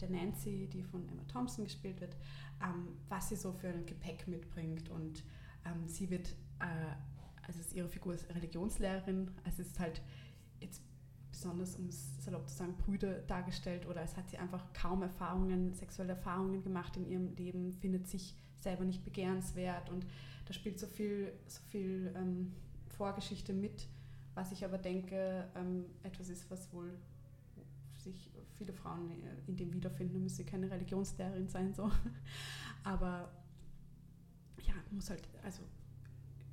der Nancy, die von Emma Thompson gespielt wird, ähm, was sie so für ein Gepäck mitbringt. Und ähm, sie wird, äh, also ihre Figur ist Religionslehrerin, also es ist halt jetzt besonders, um es salopp zu sagen, Brüder dargestellt oder es hat sie einfach kaum Erfahrungen, sexuelle Erfahrungen gemacht in ihrem Leben, findet sich selber nicht begehrenswert. Und da spielt so viel, so viel ähm, Vorgeschichte mit, was ich aber denke, ähm, etwas ist, was wohl sich viele Frauen äh, in dem wiederfinden, müssen sie keine Religionslehrerin sein, so. <laughs> Aber ja, muss halt, also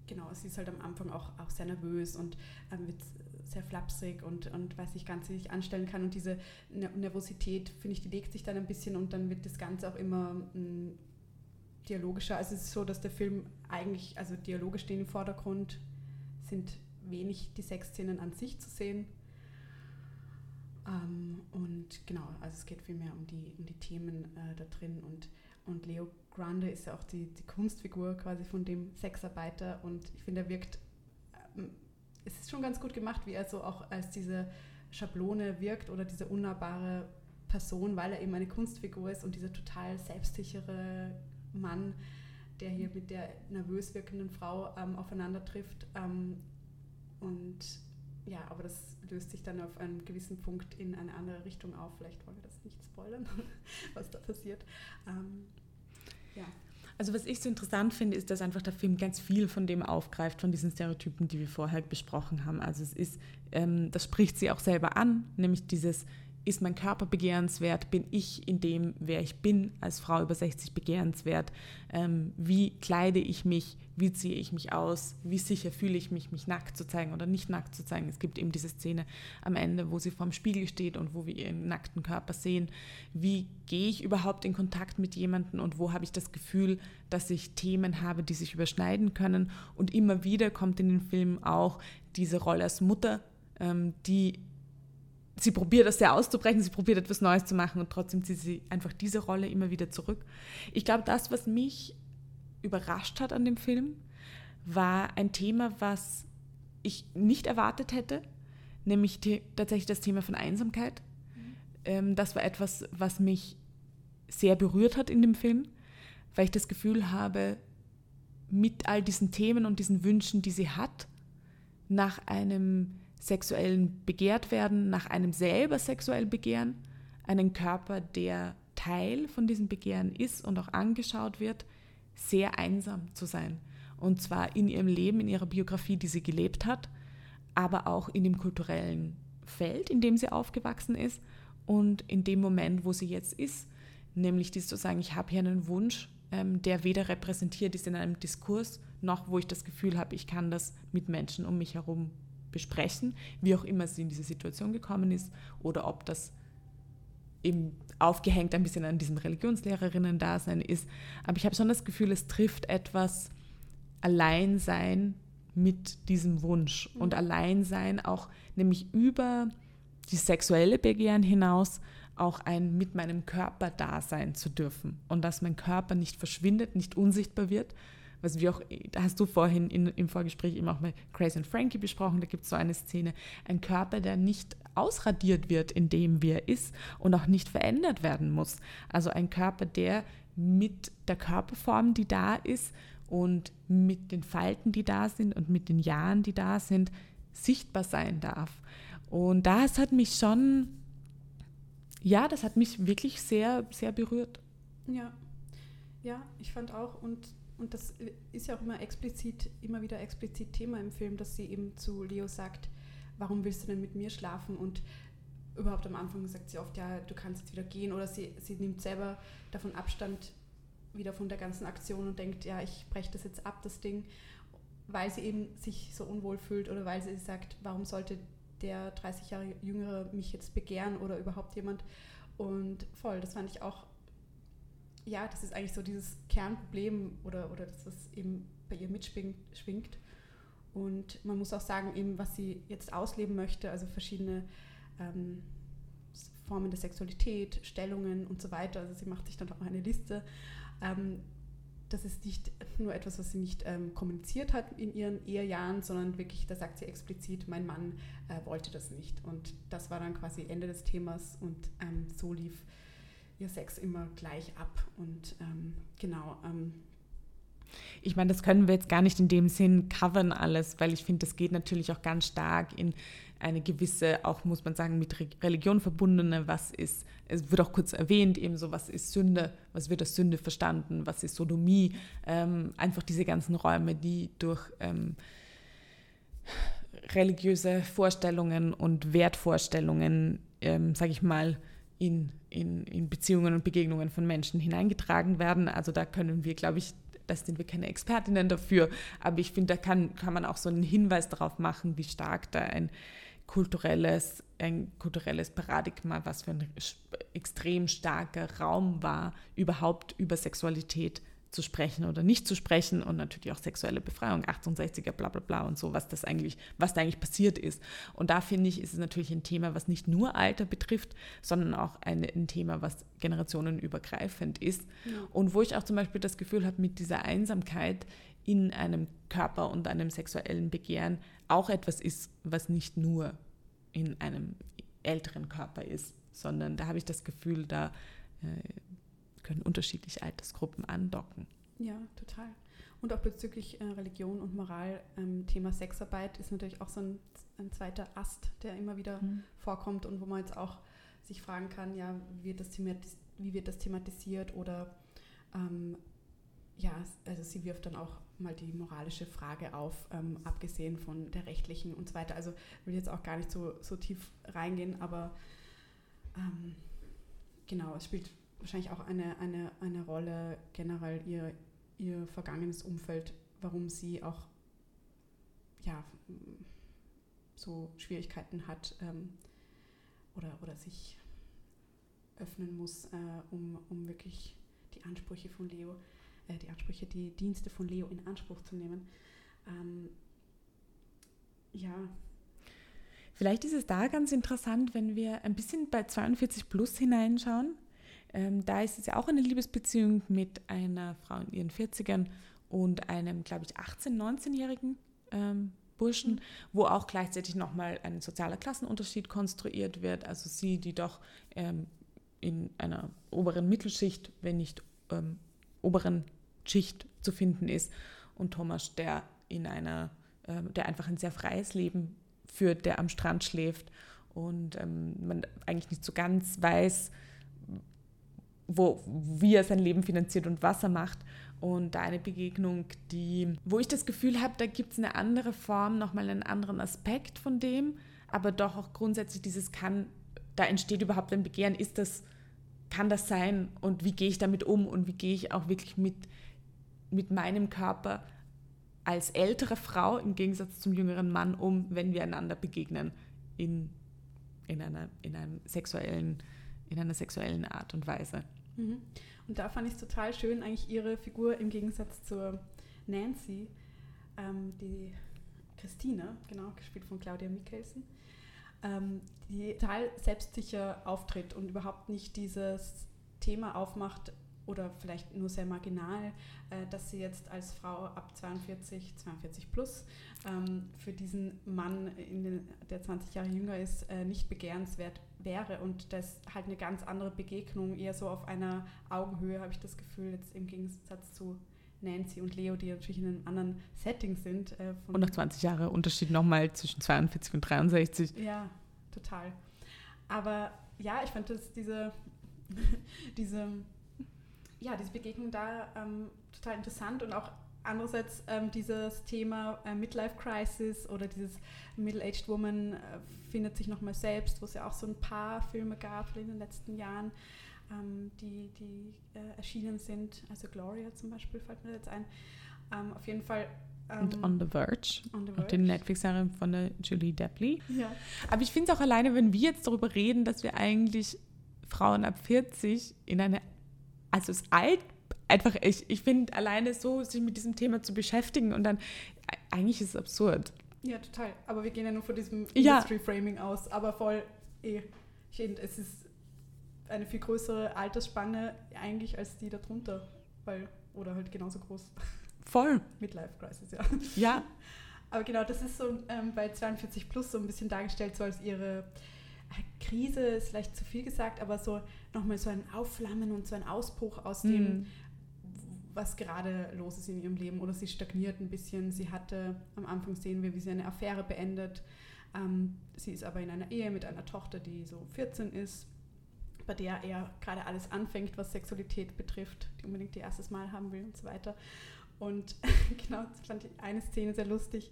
genau, sie ist halt am Anfang auch, auch sehr nervös und ähm, wird sehr flapsig und, und weiß nicht ganz, wie sich anstellen kann. Und diese Nervosität, finde ich, die legt sich dann ein bisschen und dann wird das Ganze auch immer mh, mm, dialogischer. Also es ist so, dass der Film eigentlich, also Dialoge stehen im Vordergrund, sind wenig die Sexszenen an sich zu sehen. Ähm, und genau, also es geht vielmehr um die, um die Themen äh, da drin. Und, und Leo Grande ist ja auch die, die Kunstfigur quasi von dem Sexarbeiter. Und ich finde, er wirkt, ähm, es ist schon ganz gut gemacht, wie er so auch als diese Schablone wirkt oder diese unnahbare Person, weil er eben eine Kunstfigur ist und dieser total selbstsichere Mann, der hier mit der nervös wirkenden Frau ähm, aufeinander trifft. Ähm, und ja, aber das löst sich dann auf einem gewissen Punkt in eine andere Richtung auf. Vielleicht wollen wir das nicht spoilern, <laughs> was da passiert. Ähm, ja. Also was ich so interessant finde, ist, dass einfach der Film ganz viel von dem aufgreift, von diesen Stereotypen, die wir vorher besprochen haben. Also es ist, ähm, das spricht sie auch selber an, nämlich dieses ist mein Körper begehrenswert? Bin ich in dem, wer ich bin, als Frau über 60 begehrenswert? Ähm, wie kleide ich mich? Wie ziehe ich mich aus? Wie sicher fühle ich mich, mich nackt zu zeigen oder nicht nackt zu zeigen? Es gibt eben diese Szene am Ende, wo sie vorm Spiegel steht und wo wir ihren nackten Körper sehen. Wie gehe ich überhaupt in Kontakt mit jemandem und wo habe ich das Gefühl, dass ich Themen habe, die sich überschneiden können? Und immer wieder kommt in den Film auch diese Rolle als Mutter, ähm, die sie probiert das sehr auszubrechen, sie probiert etwas Neues zu machen und trotzdem zieht sie einfach diese Rolle immer wieder zurück. Ich glaube, das, was mich überrascht hat an dem Film, war ein Thema, was ich nicht erwartet hätte, nämlich tatsächlich das Thema von Einsamkeit. Mhm. Ähm, das war etwas, was mich sehr berührt hat in dem Film, weil ich das Gefühl habe, mit all diesen Themen und diesen Wünschen, die sie hat, nach einem sexuellen begehrt werden, nach einem selber sexuell begehren, einen Körper, der Teil von diesem Begehren ist und auch angeschaut wird, sehr einsam zu sein. Und zwar in ihrem Leben, in ihrer Biografie, die sie gelebt hat, aber auch in dem kulturellen Feld, in dem sie aufgewachsen ist und in dem Moment, wo sie jetzt ist, nämlich dies zu sagen, ich habe hier einen Wunsch, ähm, der weder repräsentiert ist in einem Diskurs, noch wo ich das Gefühl habe, ich kann das mit Menschen um mich herum besprechen, wie auch immer sie in diese Situation gekommen ist oder ob das eben aufgehängt ein bisschen an diesem Religionslehrerinnen-Dasein ist. Aber ich habe schon das Gefühl, es trifft etwas Alleinsein mit diesem Wunsch mhm. und Alleinsein auch nämlich über die sexuelle Begehren hinaus auch ein mit meinem Körper da sein zu dürfen und dass mein Körper nicht verschwindet, nicht unsichtbar wird, was wir auch, da hast du vorhin in, im Vorgespräch eben auch mal Crazy and Frankie besprochen, da gibt es so eine Szene, ein Körper, der nicht ausradiert wird, in dem wir ist und auch nicht verändert werden muss. Also ein Körper, der mit der Körperform, die da ist und mit den Falten, die da sind und mit den Jahren, die da sind, sichtbar sein darf. Und das hat mich schon, ja, das hat mich wirklich sehr, sehr berührt. Ja, ja, ich fand auch und und das ist ja auch immer explizit, immer wieder explizit Thema im Film, dass sie eben zu Leo sagt, warum willst du denn mit mir schlafen? Und überhaupt am Anfang sagt sie oft, ja, du kannst jetzt wieder gehen. Oder sie, sie nimmt selber davon Abstand wieder von der ganzen Aktion und denkt, ja, ich breche das jetzt ab, das Ding, weil sie eben sich so unwohl fühlt oder weil sie sagt, warum sollte der 30 Jahre Jüngere mich jetzt begehren oder überhaupt jemand. Und voll, das fand ich auch ja, das ist eigentlich so dieses Kernproblem oder, oder das, was eben bei ihr mitschwingt. Und man muss auch sagen, eben, was sie jetzt ausleben möchte, also verschiedene ähm, Formen der Sexualität, Stellungen und so weiter. Also sie macht sich dann auch eine Liste. Ähm, das ist nicht nur etwas, was sie nicht ähm, kommuniziert hat in ihren Ehejahren, sondern wirklich, da sagt sie explizit, mein Mann äh, wollte das nicht. Und das war dann quasi Ende des Themas und ähm, so lief ihr Sex immer gleich ab. Und ähm, genau. Ähm, ich meine, das können wir jetzt gar nicht in dem Sinn covern alles, weil ich finde, das geht natürlich auch ganz stark in eine gewisse, auch muss man sagen, mit Religion verbundene, was ist, es wird auch kurz erwähnt, eben so, was ist Sünde, was wird als Sünde verstanden, was ist Sodomie, ähm, einfach diese ganzen Räume, die durch ähm, religiöse Vorstellungen und Wertvorstellungen, ähm, sage ich mal, in, in, in Beziehungen und Begegnungen von Menschen hineingetragen werden. Also da können wir, glaube ich, da sind wir keine Expertinnen dafür, aber ich finde, da kann, kann man auch so einen Hinweis darauf machen, wie stark da ein kulturelles, ein kulturelles Paradigma, was für ein extrem starker Raum war, überhaupt über Sexualität zu sprechen oder nicht zu sprechen und natürlich auch sexuelle Befreiung, 68er, bla bla bla und so, was das eigentlich, was da eigentlich passiert ist. Und da finde ich, ist es natürlich ein Thema, was nicht nur Alter betrifft, sondern auch ein, ein Thema, was generationenübergreifend ist. Ja. Und wo ich auch zum Beispiel das Gefühl habe, mit dieser Einsamkeit in einem Körper und einem sexuellen Begehren auch etwas ist, was nicht nur in einem älteren Körper ist, sondern da habe ich das Gefühl, da äh, können unterschiedliche Altersgruppen andocken. Ja, total. Und auch bezüglich äh, Religion und Moral, ähm, Thema Sexarbeit ist natürlich auch so ein, ein zweiter Ast, der immer wieder mhm. vorkommt und wo man jetzt auch sich fragen kann, ja, wie wird das, wie wird das thematisiert oder ähm, ja, also sie wirft dann auch mal die moralische Frage auf, ähm, abgesehen von der rechtlichen und so weiter. Also will jetzt auch gar nicht so, so tief reingehen, aber ähm, genau, es spielt wahrscheinlich auch eine, eine, eine Rolle generell ihr, ihr vergangenes Umfeld, warum sie auch ja, so Schwierigkeiten hat ähm, oder, oder sich öffnen muss, äh, um, um wirklich die Ansprüche von Leo, äh, die Ansprüche, die Dienste von Leo in Anspruch zu nehmen. Ähm, ja. Vielleicht ist es da ganz interessant, wenn wir ein bisschen bei 42 Plus hineinschauen. Ähm, da ist es ja auch eine Liebesbeziehung mit einer Frau in ihren 40ern und einem, glaube ich, 18-, 19-jährigen ähm, Burschen, mhm. wo auch gleichzeitig nochmal ein sozialer Klassenunterschied konstruiert wird. Also sie, die doch ähm, in einer oberen Mittelschicht, wenn nicht ähm, oberen Schicht zu finden ist und Thomas, der in einer, äh, der einfach ein sehr freies Leben führt, der am Strand schläft und ähm, man eigentlich nicht so ganz weiß, wo, wie er sein Leben finanziert und was er macht. Und da eine Begegnung, die, wo ich das Gefühl habe, da gibt es eine andere Form, nochmal einen anderen Aspekt von dem, aber doch auch grundsätzlich dieses kann, da entsteht überhaupt ein Begehren, ist das, kann das sein? Und wie gehe ich damit um? Und wie gehe ich auch wirklich mit, mit meinem Körper als ältere Frau im Gegensatz zum jüngeren Mann um, wenn wir einander begegnen in, in, einer, in, einem sexuellen, in einer sexuellen Art und Weise. Mhm. Und da fand ich es total schön, eigentlich ihre Figur im Gegensatz zur Nancy, ähm, die Christine, genau, gespielt von Claudia Mikkelsen, ähm, die total selbstsicher auftritt und überhaupt nicht dieses Thema aufmacht, oder vielleicht nur sehr marginal, äh, dass sie jetzt als Frau ab 42, 42 plus ähm, für diesen Mann, den, der 20 Jahre jünger ist, äh, nicht begehrenswert wäre. Und das ist halt eine ganz andere Begegnung, eher so auf einer Augenhöhe, habe ich das Gefühl, jetzt im Gegensatz zu Nancy und Leo, die natürlich in einem anderen Setting sind. Äh, und nach 20 Jahren Unterschied nochmal zwischen 42 und 63. Ja, total. Aber ja, ich fand das, diese, <laughs> diese, ja, diese Begegnung da ähm, total interessant und auch andererseits ähm, dieses Thema äh, Midlife Crisis oder dieses Middle-aged Woman äh, findet sich nochmal selbst, wo es ja auch so ein paar Filme gab in den letzten Jahren, ähm, die, die äh, erschienen sind. Also Gloria zum Beispiel fällt mir jetzt ein. Ähm, auf jeden Fall. Und ähm, On the Verge. On the Verge. Auch die Netflix-Serie von der Julie Depley. Ja. Aber ich finde es auch alleine, wenn wir jetzt darüber reden, dass wir eigentlich Frauen ab 40 in eine, also das alt einfach, ich, ich finde alleine so, sich mit diesem Thema zu beschäftigen und dann, eigentlich ist es absurd. Ja, total. Aber wir gehen ja nur von diesem ja. Industry-Framing aus. Aber voll, eh, ich es ist eine viel größere Altersspanne eigentlich als die darunter. Weil, oder halt genauso groß. Voll. <laughs> Midlife Crisis, ja. Ja. <laughs> Aber genau, das ist so ähm, bei 42 plus so ein bisschen dargestellt, so als ihre äh, Krise ist vielleicht zu viel gesagt, aber so nochmal so ein Aufflammen und so ein Ausbruch aus dem, mm was gerade los ist in ihrem Leben oder sie stagniert ein bisschen. Sie hatte, am Anfang sehen wir, wie sie eine Affäre beendet. Ähm, sie ist aber in einer Ehe mit einer Tochter, die so 14 ist, bei der er gerade alles anfängt, was Sexualität betrifft, die unbedingt ihr erstes Mal haben will und so weiter. Und <laughs> genau, das fand ich eine Szene sehr lustig,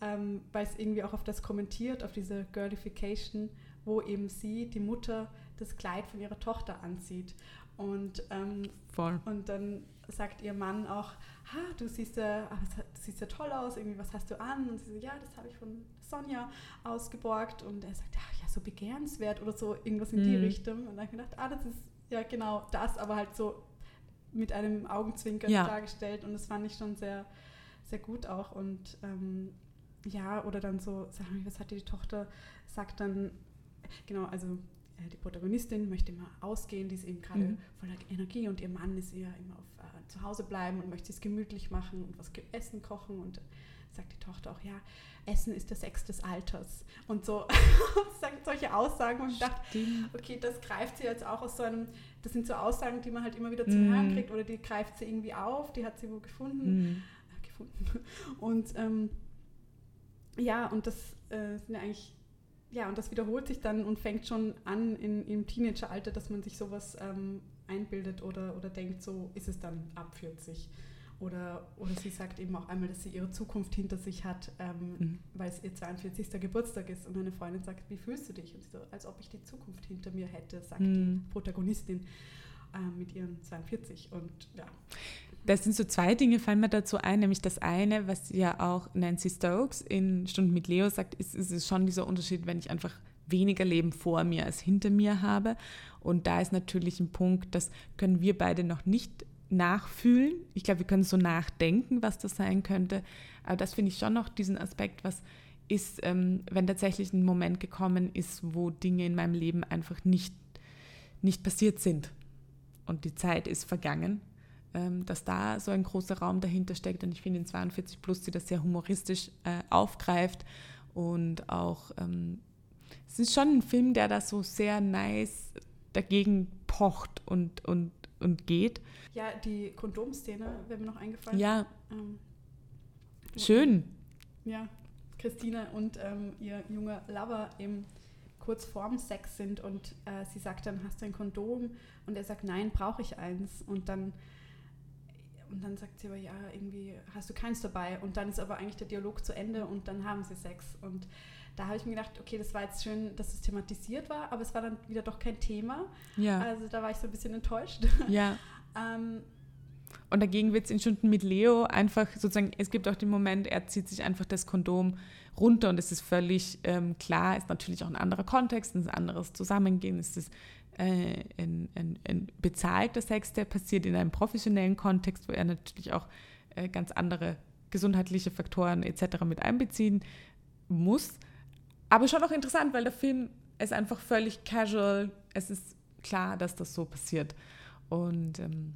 ähm, weil es irgendwie auch auf das kommentiert, auf diese Girlification, wo eben sie, die Mutter, das Kleid von ihrer Tochter anzieht. Und, ähm, Voll. und dann sagt ihr Mann auch, ha, du siehst ja, ah, du siehst ja toll aus, irgendwie, was hast du an? Und sie so, ja, das habe ich von Sonja ausgeborgt. Und er sagt, ach ja, so begehrenswert oder so, irgendwas in mhm. die Richtung. Und dann habe ich gedacht, ah, das ist ja genau das, aber halt so mit einem Augenzwinkern ja. dargestellt. Und das fand ich schon sehr, sehr gut auch. Und ähm, ja, oder dann so, sag mal, was hat die Tochter, sagt dann, genau, also äh, die Protagonistin möchte immer ausgehen, die ist eben gerade mhm. voller Energie und ihr Mann ist eher immer auf zu Hause bleiben und möchte es gemütlich machen und was Essen kochen und sagt die Tochter auch, ja, Essen ist der Sex des Alters. Und so <laughs> sagt solche Aussagen und ich dachte, okay, das greift sie jetzt auch aus so einem, das sind so Aussagen, die man halt immer wieder zum mm. Hören kriegt oder die greift sie irgendwie auf, die hat sie wo gefunden. Mm. Äh, gefunden. <laughs> Und ähm, ja, und das äh, sind ja eigentlich ja, und das wiederholt sich dann und fängt schon an in, im Teenageralter, dass man sich sowas ähm, einbildet oder, oder denkt, so ist es dann ab 40. Oder, oder sie sagt eben auch einmal, dass sie ihre Zukunft hinter sich hat, ähm, mhm. weil es ihr 42. Geburtstag ist. Und meine Freundin sagt, wie fühlst du dich? Und sie so, als ob ich die Zukunft hinter mir hätte, sagt mhm. die Protagonistin äh, mit ihren 42. Und ja. Das sind so zwei Dinge, fallen mir dazu ein, nämlich das eine, was ja auch Nancy Stokes in Stunden mit Leo sagt, ist, ist es schon dieser Unterschied, wenn ich einfach weniger Leben vor mir als hinter mir habe. Und da ist natürlich ein Punkt, das können wir beide noch nicht nachfühlen. Ich glaube, wir können so nachdenken, was das sein könnte. Aber das finde ich schon noch diesen Aspekt, was ist, ähm, wenn tatsächlich ein Moment gekommen ist, wo Dinge in meinem Leben einfach nicht, nicht passiert sind. Und die Zeit ist vergangen ähm, dass da so ein großer Raum dahinter steckt. Und ich finde in 42 Plus sie das sehr humoristisch äh, aufgreift und auch, ähm, es ist schon ein Film, der da so sehr nice dagegen pocht und, und, und geht. Ja, die Kondomszene wäre mir noch eingefallen. Ja. Ähm, Schön. Ja, Christine und ähm, ihr junger Lover eben kurz vorm Sex sind und äh, sie sagt dann, hast du ein Kondom? Und er sagt, nein, brauche ich eins. Und dann und dann sagt sie aber, ja, irgendwie hast du keins dabei. Und dann ist aber eigentlich der Dialog zu Ende und dann haben sie Sex. Und da habe ich mir gedacht, okay, das war jetzt schön, dass es thematisiert war, aber es war dann wieder doch kein Thema. Ja. Also da war ich so ein bisschen enttäuscht. Ja. <laughs> ähm, und dagegen wird es in Stunden mit Leo einfach sozusagen, es gibt auch den Moment, er zieht sich einfach das Kondom runter und es ist völlig ähm, klar, ist natürlich auch ein anderer Kontext, ein anderes Zusammengehen, es ist äh, ein, ein, ein, bezahlter Sex, der passiert in einem professionellen Kontext, wo er natürlich auch äh, ganz andere gesundheitliche Faktoren etc. mit einbeziehen muss. Aber schon auch interessant, weil der Film ist einfach völlig casual, es ist klar, dass das so passiert. Und ähm,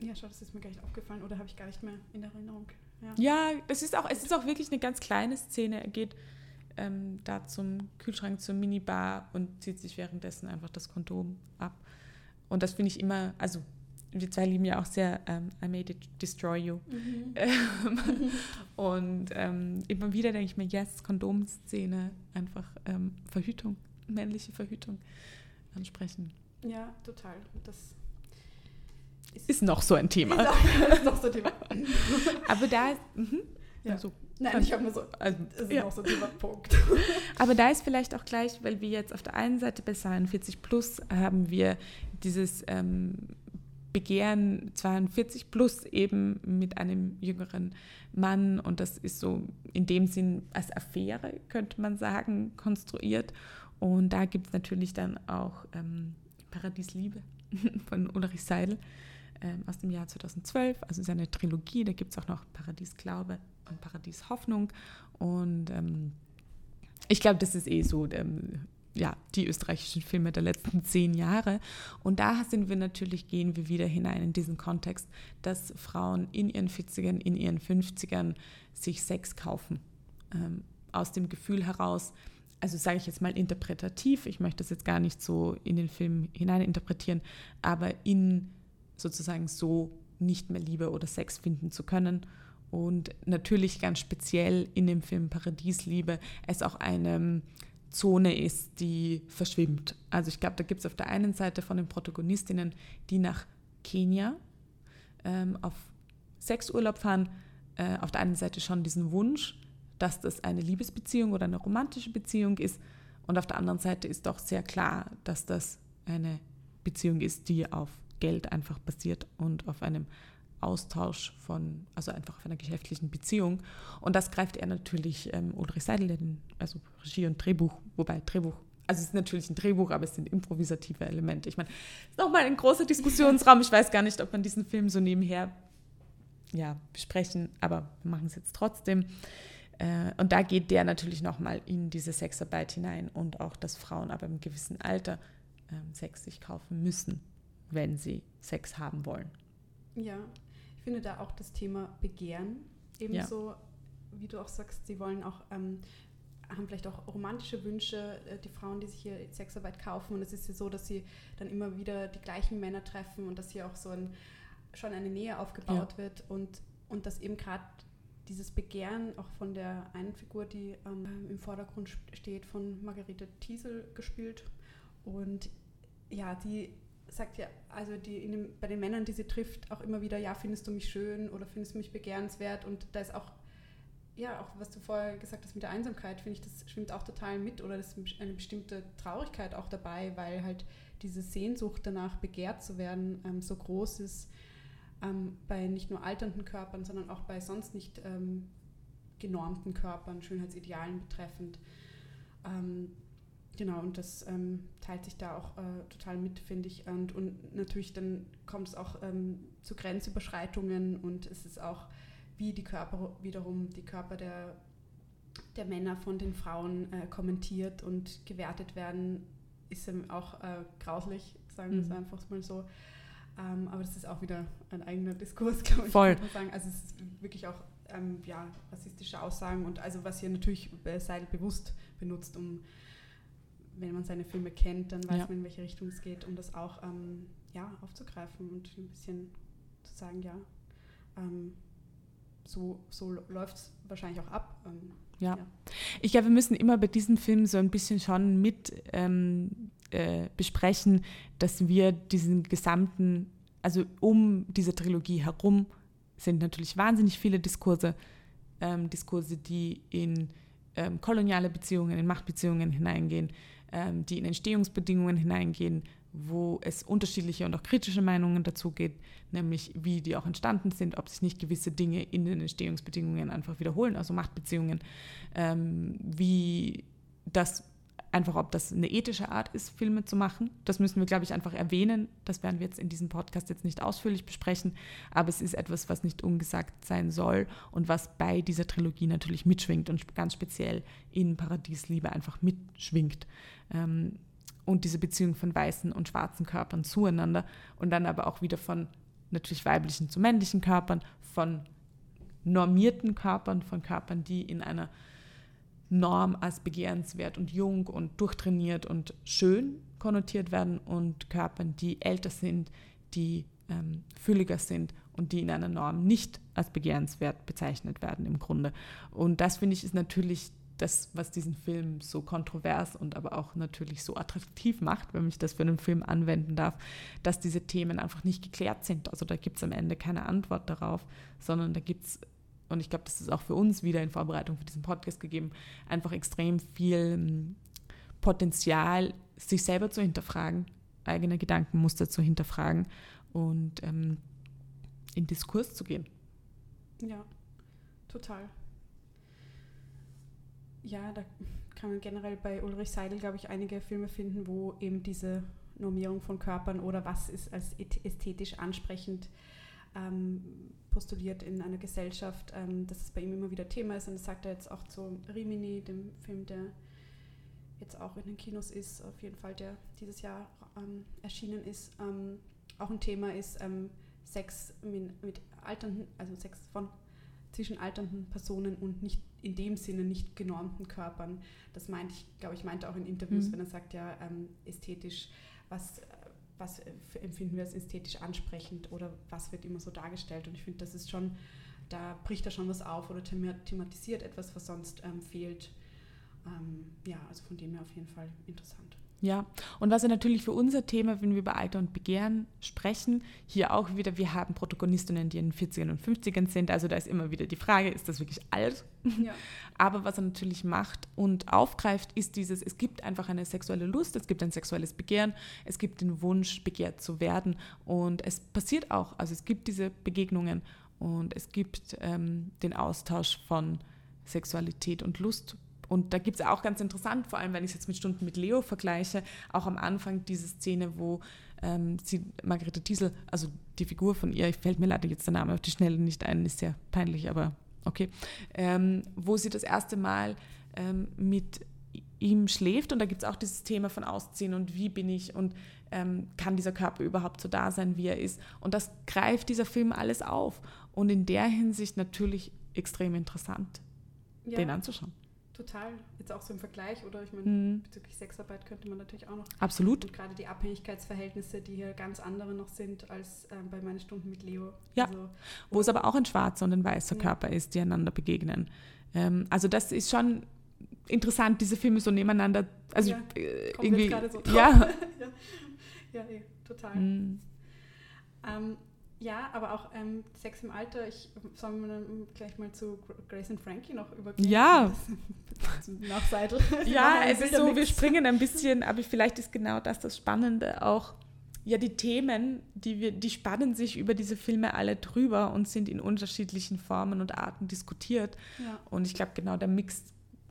Ja, schau, das ist mir gar nicht aufgefallen oder habe ich gar nicht mehr in Erinnerung. Ja, ja es, ist auch, es ist auch wirklich eine ganz kleine Szene. Er geht ähm, da zum Kühlschrank, zur Minibar und zieht sich währenddessen einfach das Kondom ab. Und das finde ich immer, also wir zwei lieben ja auch sehr ähm, I Made It Destroy You. Mhm. Ähm, <laughs> und ähm, immer wieder denke ich mir, yes, Kondomszene, einfach ähm, Verhütung, männliche Verhütung ansprechen. Ja, total. Das ist, ist noch so ein Thema. Ist, auch, <laughs> ist noch so ein Thema. <laughs> Aber da ist. Mh, ja. also, Nein, ich habe nur so. Also, ist ja. noch so ein Thema. Punkt. Aber da ist vielleicht auch gleich, weil wir jetzt auf der einen Seite bei 42 Plus haben wir dieses. Begehren 42 plus eben mit einem jüngeren Mann. Und das ist so in dem Sinn als Affäre, könnte man sagen, konstruiert. Und da gibt es natürlich dann auch ähm, Paradiesliebe <laughs> von Ulrich Seidel ähm, aus dem Jahr 2012, also seine Trilogie, da gibt es auch noch Paradies Glaube und Paradies Hoffnung. Und ähm, ich glaube, das ist eh so ähm, ja, die österreichischen Filme der letzten zehn Jahre. Und da sind wir natürlich, gehen wir wieder hinein in diesen Kontext, dass Frauen in ihren 40ern, in ihren 50ern sich Sex kaufen. Ähm, aus dem Gefühl heraus, also sage ich jetzt mal interpretativ, ich möchte das jetzt gar nicht so in den Film hineininterpretieren, aber in sozusagen so nicht mehr Liebe oder Sex finden zu können. Und natürlich ganz speziell in dem Film Paradiesliebe es auch eine Zone ist, die verschwimmt. Also ich glaube, da gibt es auf der einen Seite von den Protagonistinnen, die nach Kenia ähm, auf Sexurlaub fahren, äh, auf der einen Seite schon diesen Wunsch, dass das eine Liebesbeziehung oder eine romantische Beziehung ist. Und auf der anderen Seite ist doch sehr klar, dass das eine Beziehung ist, die auf Geld einfach basiert und auf einem Austausch von, also einfach auf einer geschäftlichen Beziehung. Und das greift er natürlich ähm, Ulrich Seidel, also Regie und Drehbuch, wobei Drehbuch, also es ist natürlich ein Drehbuch, aber es sind improvisative Elemente. Ich meine, ist nochmal ein großer Diskussionsraum. Ich weiß gar nicht, ob man diesen Film so nebenher ja, besprechen, aber wir machen es jetzt trotzdem. Äh, und da geht der natürlich nochmal in diese Sexarbeit hinein und auch, dass Frauen aber im gewissen Alter ähm, Sex sich kaufen müssen, wenn sie Sex haben wollen. Ja, finde da auch das Thema Begehren ebenso, ja. wie du auch sagst, sie wollen auch, ähm, haben vielleicht auch romantische Wünsche, äh, die Frauen, die sich hier Sexarbeit kaufen. Und es ist ja so, dass sie dann immer wieder die gleichen Männer treffen und dass hier auch so ein, schon eine Nähe aufgebaut ja. wird und, und dass eben gerade dieses Begehren auch von der einen Figur, die ähm, im Vordergrund steht, von Margarete Thiesel gespielt. Und ja, die sagt ja, also die dem, bei den Männern, die sie trifft, auch immer wieder, ja, findest du mich schön oder findest du mich begehrenswert? Und da ist auch, ja, auch was du vorher gesagt hast mit der Einsamkeit, finde ich, das schwimmt auch total mit oder das ist eine bestimmte Traurigkeit auch dabei, weil halt diese Sehnsucht danach, begehrt zu werden, ähm, so groß ist ähm, bei nicht nur alternden Körpern, sondern auch bei sonst nicht ähm, genormten Körpern, Schönheitsidealen betreffend. Ähm, Genau, und das ähm, teilt sich da auch äh, total mit, finde ich. Und, und natürlich dann kommt es auch ähm, zu Grenzüberschreitungen und es ist auch, wie die Körper wiederum, die Körper der, der Männer von den Frauen äh, kommentiert und gewertet werden, ist auch äh, grauslich, sagen wir es mhm. einfach mal so. Ähm, aber das ist auch wieder ein eigener Diskurs, <laughs> glaube ich. Voll. Sagen. Also es ist wirklich auch ähm, ja, rassistische Aussagen und also was hier natürlich Seidel bewusst benutzt, um wenn man seine Filme kennt, dann weiß ja. man, in welche Richtung es geht, um das auch ähm, ja, aufzugreifen und ein bisschen zu sagen, ja, ähm, so, so läuft es wahrscheinlich auch ab. Ähm, ja. ja. Ich glaube, wir müssen immer bei diesem Film so ein bisschen schon mit ähm, äh, besprechen, dass wir diesen gesamten, also um diese Trilogie herum sind natürlich wahnsinnig viele Diskurse, ähm, Diskurse, die in ähm, koloniale Beziehungen, in Machtbeziehungen hineingehen, die in Entstehungsbedingungen hineingehen, wo es unterschiedliche und auch kritische Meinungen dazu gibt, nämlich wie die auch entstanden sind, ob sich nicht gewisse Dinge in den Entstehungsbedingungen einfach wiederholen, also Machtbeziehungen, ähm, wie das einfach, ob das eine ethische Art ist, Filme zu machen. Das müssen wir, glaube ich, einfach erwähnen. Das werden wir jetzt in diesem Podcast jetzt nicht ausführlich besprechen, aber es ist etwas, was nicht ungesagt sein soll und was bei dieser Trilogie natürlich mitschwingt und ganz speziell in Paradiesliebe einfach mitschwingt. Ähm, und diese Beziehung von weißen und schwarzen Körpern zueinander und dann aber auch wieder von natürlich weiblichen zu männlichen Körpern, von normierten Körpern, von Körpern, die in einer Norm als begehrenswert und jung und durchtrainiert und schön konnotiert werden und Körpern, die älter sind, die ähm, fülliger sind und die in einer Norm nicht als begehrenswert bezeichnet werden im Grunde. Und das finde ich ist natürlich das, was diesen Film so kontrovers und aber auch natürlich so attraktiv macht, wenn ich das für einen Film anwenden darf, dass diese Themen einfach nicht geklärt sind. Also da gibt es am Ende keine Antwort darauf, sondern da gibt es, und ich glaube, das ist auch für uns wieder in Vorbereitung für diesen Podcast gegeben, einfach extrem viel hm, Potenzial, sich selber zu hinterfragen, eigene Gedankenmuster zu hinterfragen und ähm, in Diskurs zu gehen. Ja, total. Ja, da kann man generell bei Ulrich Seidel, glaube ich, einige Filme finden, wo eben diese Normierung von Körpern oder was ist als ästhetisch ansprechend ähm, postuliert in einer Gesellschaft, ähm, dass es bei ihm immer wieder Thema ist. Und das sagt er jetzt auch zu Rimini, dem Film, der jetzt auch in den Kinos ist, auf jeden Fall, der dieses Jahr ähm, erschienen ist, ähm, auch ein Thema ist ähm, Sex mit, mit alternden, also Sex von zwischen alternden Personen und nicht in dem Sinne nicht genormten Körpern. Das meinte ich, glaube ich, meinte auch in Interviews, mhm. wenn er sagt, ja, ähm, ästhetisch, was, was empfinden wir als ästhetisch ansprechend oder was wird immer so dargestellt. Und ich finde, das ist schon, da bricht er schon was auf oder thematisiert etwas, was sonst ähm, fehlt. Ähm, ja, also von dem her auf jeden Fall interessant. Ja, und was ja natürlich für unser Thema, wenn wir über Alter und Begehren sprechen, hier auch wieder, wir haben Protagonistinnen, die in den 40ern und 50ern sind, also da ist immer wieder die Frage, ist das wirklich alt? Ja. <laughs> Aber was er natürlich macht und aufgreift, ist dieses, es gibt einfach eine sexuelle Lust, es gibt ein sexuelles Begehren, es gibt den Wunsch, begehrt zu werden und es passiert auch, also es gibt diese Begegnungen und es gibt ähm, den Austausch von Sexualität und Lust und da gibt es auch ganz interessant, vor allem wenn ich es jetzt mit Stunden mit Leo vergleiche, auch am Anfang diese Szene, wo ähm, sie, Margarete Thiesel, also die Figur von ihr, ich fällt mir leider jetzt der Name auf die Schnelle nicht ein, ist sehr peinlich, aber okay, ähm, wo sie das erste Mal ähm, mit ihm schläft und da gibt es auch dieses Thema von Ausziehen und wie bin ich und ähm, kann dieser Körper überhaupt so da sein, wie er ist. Und das greift dieser Film alles auf und in der Hinsicht natürlich extrem interessant, ja. den anzuschauen. Total. Jetzt auch so im Vergleich, oder? Ich meine, mhm. bezüglich Sexarbeit könnte man natürlich auch noch. Absolut. Und gerade die Abhängigkeitsverhältnisse, die hier ganz andere noch sind als ähm, bei meinen Stunden mit Leo. Ja. Also, Wo es aber auch ein schwarzer und ein weißer ja. Körper ist, die einander begegnen. Ähm, also, das ist schon interessant, diese Filme so nebeneinander. Also, ja, äh, irgendwie. So <laughs> <laughs> ja. ja. ja, eh, total. Mhm. Ähm, ja, aber auch ähm, Sex im Alter, ich soll dann gleich mal zu Grace und Frankie noch übergehen. Ja. <laughs> Nach Seite. <laughs> Ja, es ist so, wir springen ein bisschen, aber vielleicht ist genau das das Spannende auch. Ja, die Themen, die wir, die spannen sich über diese Filme alle drüber und sind in unterschiedlichen Formen und Arten diskutiert. Ja. Und ich glaube, genau der Mix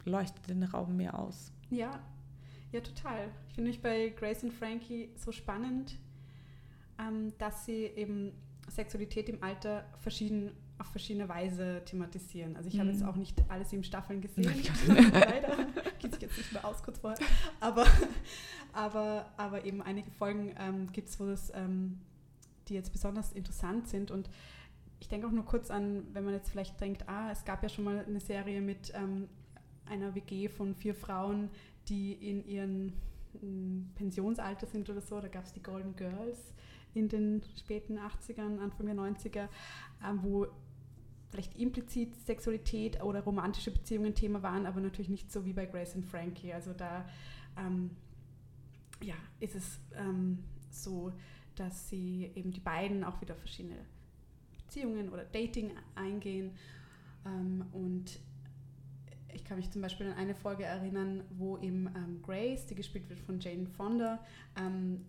leuchtet den Raum mehr aus. Ja, ja, total. Ich finde mich bei Grace und Frankie so spannend, ähm, dass sie eben Sexualität im Alter verschieden, auf verschiedene Weise thematisieren. Also ich mhm. habe jetzt auch nicht alle sieben Staffeln gesehen, <laughs> leider. Geht sich jetzt nicht mehr aus kurz vorher. Aber, aber, aber eben einige Folgen ähm, gibt es, wo das, ähm, die jetzt besonders interessant sind. Und ich denke auch nur kurz an, wenn man jetzt vielleicht denkt, ah, es gab ja schon mal eine Serie mit ähm, einer WG von vier Frauen, die in ihren hm, Pensionsalter sind oder so. Da gab es die Golden Girls in den späten 80ern, Anfang der 90er, ähm, wo vielleicht implizit Sexualität oder romantische Beziehungen Thema waren, aber natürlich nicht so wie bei Grace und Frankie. Also da ähm, ja, ist es ähm, so, dass sie eben die beiden auch wieder verschiedene Beziehungen oder Dating eingehen. Ähm, und ich kann mich zum Beispiel an eine Folge erinnern, wo eben ähm, Grace, die gespielt wird von Jane Fonda, ähm,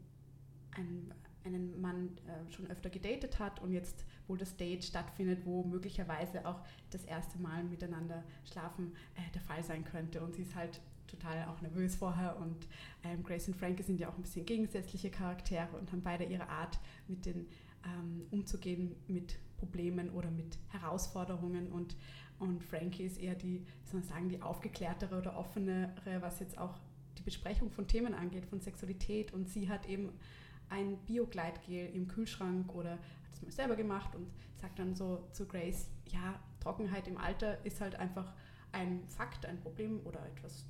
ein, einen Mann äh, schon öfter gedatet hat und jetzt wohl das Date stattfindet, wo möglicherweise auch das erste Mal miteinander schlafen äh, der Fall sein könnte. Und sie ist halt total auch nervös vorher und ähm, Grace und Frankie sind ja auch ein bisschen gegensätzliche Charaktere und haben beide ihre Art, mit den ähm, umzugehen mit Problemen oder mit Herausforderungen und, und Frankie ist eher die, sagen, die aufgeklärtere oder offenere, was jetzt auch die Besprechung von Themen angeht, von Sexualität und sie hat eben ein Biogleitgel im Kühlschrank oder hat das mal selber gemacht und sagt dann so zu Grace, ja, Trockenheit im Alter ist halt einfach ein Fakt, ein Problem oder etwas,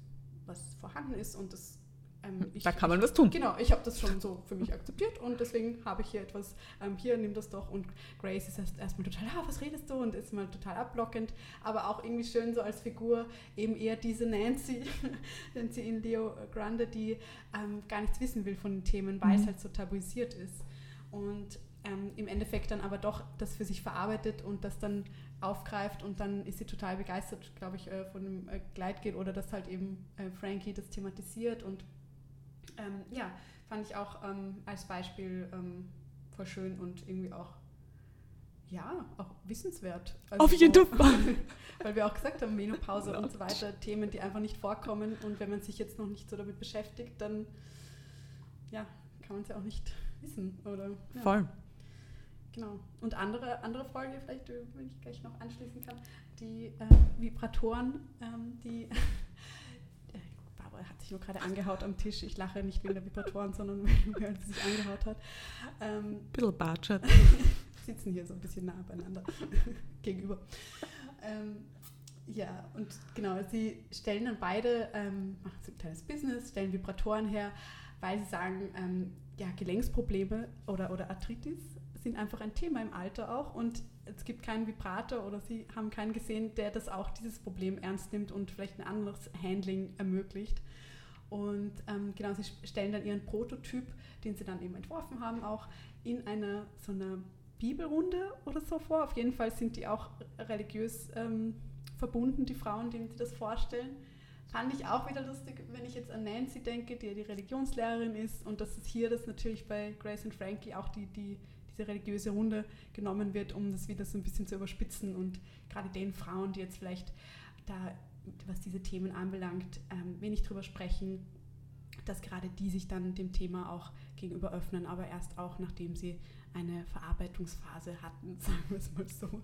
was vorhanden ist und das ähm, ich, da kann man was tun. Genau, ich habe das schon so für mich akzeptiert und deswegen habe ich hier etwas, ähm, hier, nimm das doch. Und Grace ist erst erstmal total, ah, was redest du? Und ist mal total ablockend, aber auch irgendwie schön so als Figur, eben eher diese Nancy, <laughs> Nancy in Leo Grande, die ähm, gar nichts wissen will von den Themen, weil mhm. es halt so tabuisiert ist. Und ähm, im Endeffekt dann aber doch das für sich verarbeitet und das dann aufgreift und dann ist sie total begeistert, glaube ich, äh, von dem äh, Gleitgel oder dass halt eben äh, Frankie das thematisiert und ähm, ja, fand ich auch ähm, als Beispiel ähm, voll schön und irgendwie auch, ja, auch wissenswert. Also Auf jeden Fall. <laughs> weil wir auch gesagt haben, Menopause und so weiter, Themen, die einfach nicht vorkommen und wenn man sich jetzt noch nicht so damit beschäftigt, dann ja, kann man es ja auch nicht wissen. Oder, ja. Voll. Genau. Und andere, andere Folge, vielleicht, wenn ich gleich noch anschließen kann, die äh, Vibratoren, ähm, die <laughs> hat sich nur gerade angehaut am Tisch. Ich lache nicht wegen der Vibratoren, sondern <laughs> weil sie sich angehaut hat. Ähm, Bisschen Bartschat. <laughs> sitzen hier so ein bisschen nah beieinander <laughs> gegenüber. Ähm, ja, und genau, sie stellen dann beide, ähm, machen so ein kleines Business, stellen Vibratoren her, weil sie sagen, ähm, ja, Gelenksprobleme oder, oder Arthritis sind einfach ein Thema im Alter auch und es gibt keinen Vibrator oder sie haben keinen gesehen, der das auch dieses Problem ernst nimmt und vielleicht ein anderes Handling ermöglicht. Und ähm, genau, sie stellen dann ihren Prototyp, den sie dann eben entworfen haben, auch in einer so einer Bibelrunde oder so vor. Auf jeden Fall sind die auch religiös ähm, verbunden, die Frauen, denen sie das vorstellen. Fand ich auch wieder lustig, wenn ich jetzt an Nancy denke, die ja die Religionslehrerin ist und dass es hier das natürlich bei Grace und Frankie auch die, die diese religiöse Runde genommen wird, um das wieder so ein bisschen zu überspitzen und gerade den Frauen, die jetzt vielleicht da, was diese Themen anbelangt, ähm, wenig drüber sprechen, dass gerade die sich dann dem Thema auch gegenüber öffnen, aber erst auch nachdem sie eine Verarbeitungsphase hatten, <laughs> sagen wir es mal so.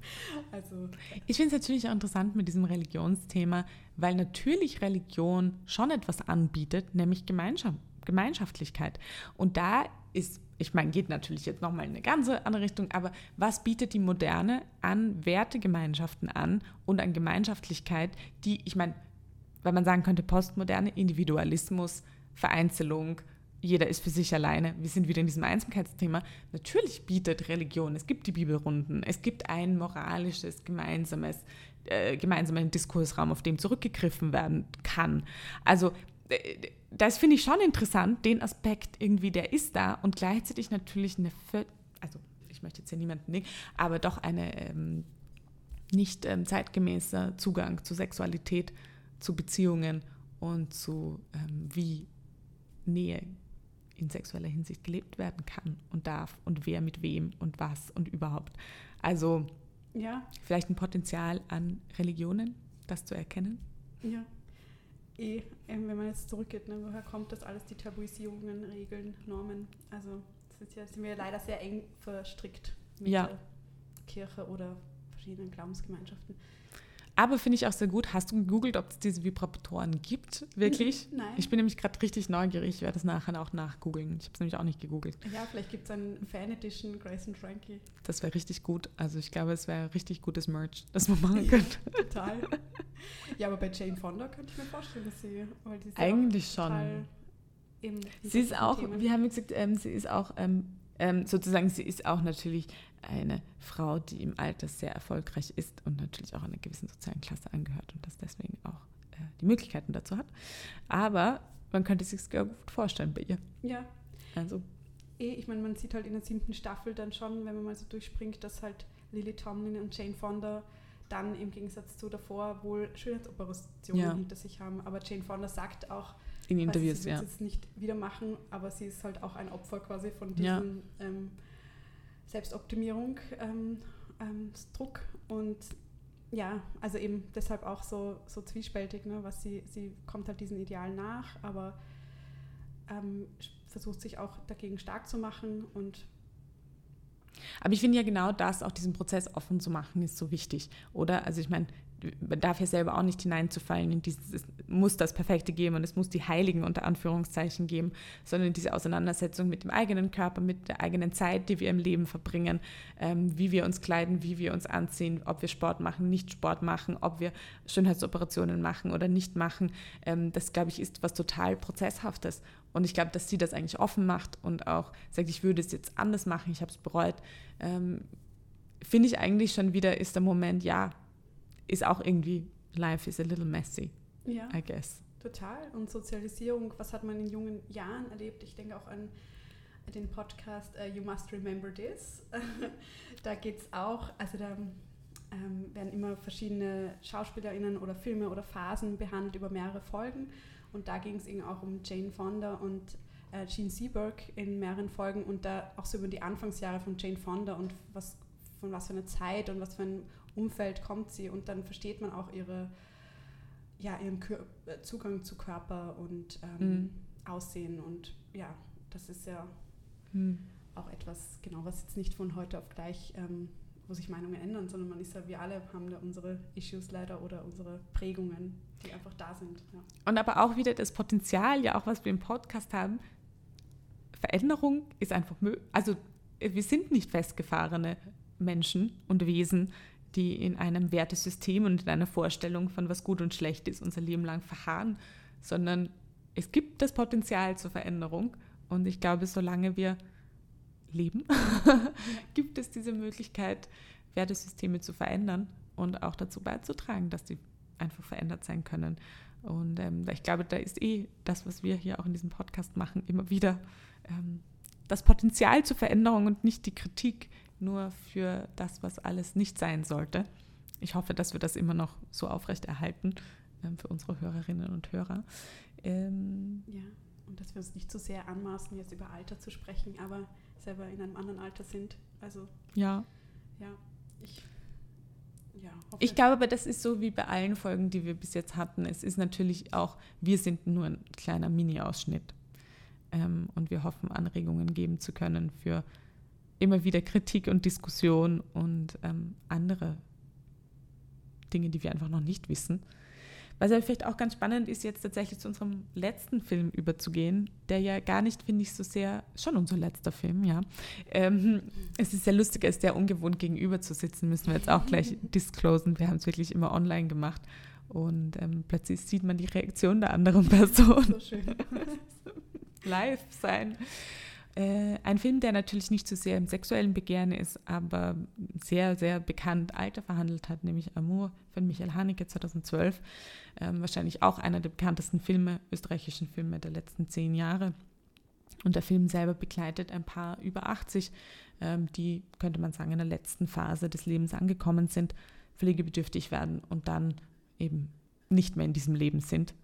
Also, ich finde es natürlich auch interessant mit diesem Religionsthema, weil natürlich Religion schon etwas anbietet, nämlich Gemeinschaft, Gemeinschaftlichkeit. Und da ist ich meine, geht natürlich jetzt nochmal in eine ganz andere Richtung, aber was bietet die Moderne an Wertegemeinschaften an und an Gemeinschaftlichkeit, die, ich meine, weil man sagen könnte, Postmoderne, Individualismus, Vereinzelung, jeder ist für sich alleine. Wir sind wieder in diesem Einsamkeitsthema. Natürlich bietet Religion, es gibt die Bibelrunden, es gibt ein moralisches, gemeinsames, äh, gemeinsamen Diskursraum, auf dem zurückgegriffen werden kann. Also das finde ich schon interessant, den Aspekt irgendwie, der ist da und gleichzeitig natürlich eine, also ich möchte jetzt hier niemanden nicht, aber doch eine ähm, nicht ähm, zeitgemäßer Zugang zu Sexualität, zu Beziehungen und zu ähm, wie Nähe in sexueller Hinsicht gelebt werden kann und darf und wer mit wem und was und überhaupt. Also ja. vielleicht ein Potenzial an Religionen, das zu erkennen. Ja eh, wenn man jetzt zurückgeht, ne, woher kommt das alles, die Tabuisierungen, Regeln, Normen? Also das ist ja, sind wir leider sehr eng verstrickt mit ja. der Kirche oder verschiedenen Glaubensgemeinschaften. Aber finde ich auch sehr gut. Hast du gegoogelt, ob es diese Vibratoren gibt? Wirklich? Nein. Ich bin nämlich gerade richtig neugierig. Ich werde es nachher auch nachgoogeln. Ich habe es nämlich auch nicht gegoogelt. Ja, vielleicht gibt es einen Fan-Edition Grace and Frankie. Das wäre richtig gut. Also ich glaube, es wäre richtig gutes Merch, das man machen <laughs> könnte. total. Ja, aber bei Jane Fonda könnte ich mir vorstellen, dass sie... Weil die Eigentlich schon. Sie ist auch, Themen. wir haben gesagt, ähm, sie ist auch ähm, ähm, sozusagen, sie ist auch natürlich eine Frau, die im Alter sehr erfolgreich ist und natürlich auch einer gewissen sozialen Klasse angehört und das deswegen auch äh, die Möglichkeiten dazu hat. Aber man könnte sich sehr gut vorstellen bei ihr. Ja. Also. Eh, ich meine, man sieht halt in der siebten Staffel dann schon, wenn man mal so durchspringt, dass halt Lily Tomlin und Jane Fonda dann im Gegensatz zu davor wohl Schönheitsoperationen ja. hinter sich haben. Aber Jane Fonda sagt auch, in Interviews, sie wird es nicht wieder machen, aber sie ist halt auch ein Opfer quasi von diesem ja. ähm, Selbstoptimierung, ähm, ähm, Druck und ja, also eben deshalb auch so, so zwiespältig, ne, was sie, sie kommt halt diesen Idealen nach, aber ähm, versucht sich auch dagegen stark zu machen und aber ich finde ja genau das, auch diesen Prozess offen zu machen, ist so wichtig, oder? Also ich meine, man darf ja selber auch nicht hineinzufallen in dieses, es muss das Perfekte geben und es muss die Heiligen unter Anführungszeichen geben, sondern diese Auseinandersetzung mit dem eigenen Körper, mit der eigenen Zeit, die wir im Leben verbringen, ähm, wie wir uns kleiden, wie wir uns anziehen, ob wir Sport machen, nicht Sport machen, ob wir Schönheitsoperationen machen oder nicht machen. Ähm, das, glaube ich, ist was total Prozesshaftes. Und ich glaube, dass sie das eigentlich offen macht und auch sagt, ich würde es jetzt anders machen, ich habe es bereut. Ähm, Finde ich eigentlich schon wieder, ist der Moment, ja, ist auch irgendwie, life is a little messy, Ja, I guess. total. Und Sozialisierung, was hat man in jungen Jahren erlebt? Ich denke auch an den Podcast uh, You Must Remember This. <laughs> da geht es auch, also da ähm, werden immer verschiedene SchauspielerInnen oder Filme oder Phasen behandelt über mehrere Folgen. Und da ging es eben auch um Jane Fonda und äh, Gene Seberg in mehreren Folgen und da auch so über die Anfangsjahre von Jane Fonda und was, von was für einer Zeit und was für ein Umfeld kommt sie. Und dann versteht man auch ihre, ja, ihren Kör äh, Zugang zu Körper und ähm, Mhm. Aussehen. Und ja, das ist ja Hm. auch etwas, genau, was jetzt nicht von heute auf gleich, ähm, wo sich Meinungen ändern, sondern man ist ja, wir alle haben da unsere Issues leider oder unsere Prägungen, die einfach da sind. Ja. Und aber auch wieder das Potenzial, ja auch was wir im Podcast haben, Veränderung ist einfach möglich. Also äh, wir sind nicht festgefahrene Menschen und Wesen, die in einem Wertesystem und in einer Vorstellung von was gut und schlecht ist unser Leben lang verharren, sondern es gibt das Potenzial zur Veränderung. Und ich glaube, solange wir leben, <laughs> gibt es diese Möglichkeit, Wertesysteme zu verändern und auch dazu beizutragen, dass die einfach verändert sein können. Und ähm, ich glaube, da ist eh das, was wir hier auch in diesem Podcast machen, immer wieder ähm, das Potenzial zur Veränderung und nicht die Kritik nur für das, was alles nicht sein sollte. Ich hoffe, dass wir das immer noch so aufrechterhalten ähm, für unsere Hörerinnen und Hörer. Ähm, ja, und dass wir uns nicht zu sehr anmaßen, jetzt über Alter zu sprechen, aber selber in einem anderen Alter sind. Also ja, ja, ich ja, Ich glaube aber, das ist so wie bei allen Folgen, die wir bis jetzt hatten. Es ist natürlich auch, wir sind nur ein kleiner Mini-Ausschnitt. Ähm, und wir hoffen, Anregungen geben zu können für immer wieder Kritik und Diskussion und ähm, andere Dinge, die wir einfach noch nicht wissen. Was aber vielleicht auch ganz spannend ist, jetzt tatsächlich zu unserem letzten Film überzugehen, der ja gar nicht, finde ich, so sehr, schon unser letzter Film, ja. Ähm, es ist sehr lustig, es ist sehr ungewohnt gegenüber zu sitzen, müssen wir jetzt auch gleich <laughs> disclosen. Wir haben es wirklich immer online gemacht und ähm, plötzlich sieht man die Reaktion der anderen Person so schön. <laughs> live sein. Äh, ein Film, der natürlich nicht so sehr im sexuellen Begehren ist, aber sehr, sehr bekannt Alter verhandelt hat, nämlich Amour von Michael Haneke 2012. Ähm, wahrscheinlich auch einer der bekanntesten Filme, österreichischen Filme der letzten zehn Jahre. Und der Film selber begleitet ein paar über 80, ähm, die, könnte man sagen, in der letzten Phase des Lebens angekommen sind, pflegebedürftig werden und dann eben nicht mehr in diesem Leben sind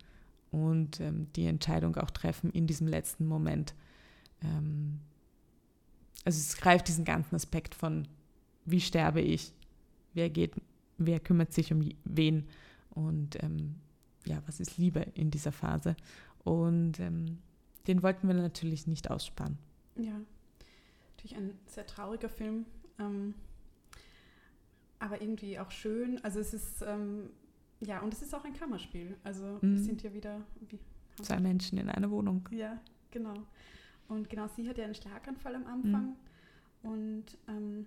und ähm, die Entscheidung auch treffen in diesem letzten Moment. Ähm, also es greift diesen ganzen Aspekt von, wie sterbe ich, wer geht, wer kümmert sich um wen und ähm, ja, was ist Liebe in dieser Phase. Und ähm, den wollten wir natürlich nicht aussparen. Ja, natürlich ein sehr trauriger Film, ähm, aber irgendwie auch schön. Also es ist, ähm, ja, und es ist auch ein Kammerspiel. Also Mhm. wir sind ja wieder, wie, Zwei Menschen in einer Wohnung. ja, genau. Und genau, sie hat ja einen Schlaganfall am Anfang. Und ähm,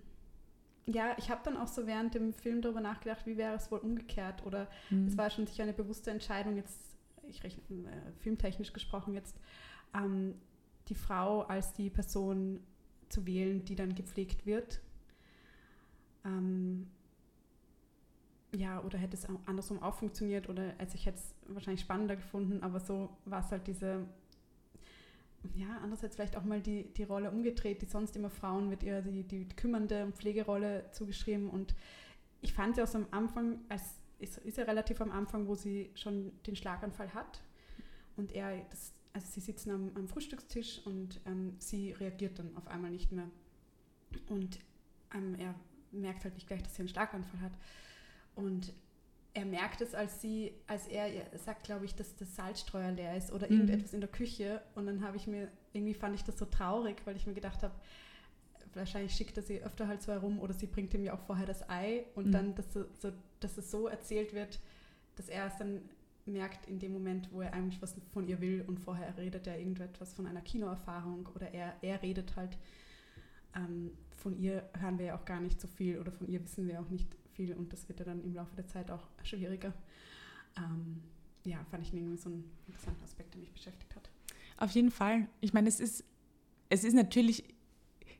ja, ich habe dann auch so während dem Film darüber nachgedacht, wie wäre es wohl umgekehrt. Oder Mhm. es war schon sicher eine bewusste Entscheidung, jetzt, ich rechne äh, filmtechnisch gesprochen, jetzt ähm, die Frau als die Person zu wählen, die dann gepflegt wird. Ähm, ja, oder hätte es andersrum auch funktioniert, oder also ich hätte es wahrscheinlich spannender gefunden, aber so war es halt diese, ja, andererseits vielleicht auch mal die, die Rolle umgedreht, die sonst immer Frauen wird ihr die, die kümmernde und Pflegerolle zugeschrieben. Und ich fand sie auch so am Anfang, als ist, ist ja relativ am Anfang, wo sie schon den Schlaganfall hat. Und er, das, also sie sitzen am, am Frühstückstisch und ähm, sie reagiert dann auf einmal nicht mehr. Und ähm, er merkt halt nicht gleich, dass sie einen Schlaganfall hat. Und er merkt es, als sie, als er ihr sagt, glaube ich, dass das Salzstreuer leer ist oder Mhm. irgendetwas in der Küche. Und dann habe ich mir, irgendwie fand ich das so traurig, weil ich mir gedacht habe, wahrscheinlich schickt er sie öfter halt so herum oder sie bringt ihm ja auch vorher das Ei und Mhm. dann das so, so dass es so erzählt wird, dass er es dann merkt in dem Moment, wo er eigentlich was von ihr will und vorher redet er irgendetwas von einer Kinoerfahrung oder er, er redet halt. Ähm, von ihr hören wir ja auch gar nicht so viel oder von ihr wissen wir auch nicht viel und das wird ja dann im Laufe der Zeit auch schwieriger. Ähm, ja, fand ich irgendwie so einen interessanten Aspekt, der mich beschäftigt hat. Auf jeden Fall. Ich meine, es ist, es ist natürlich,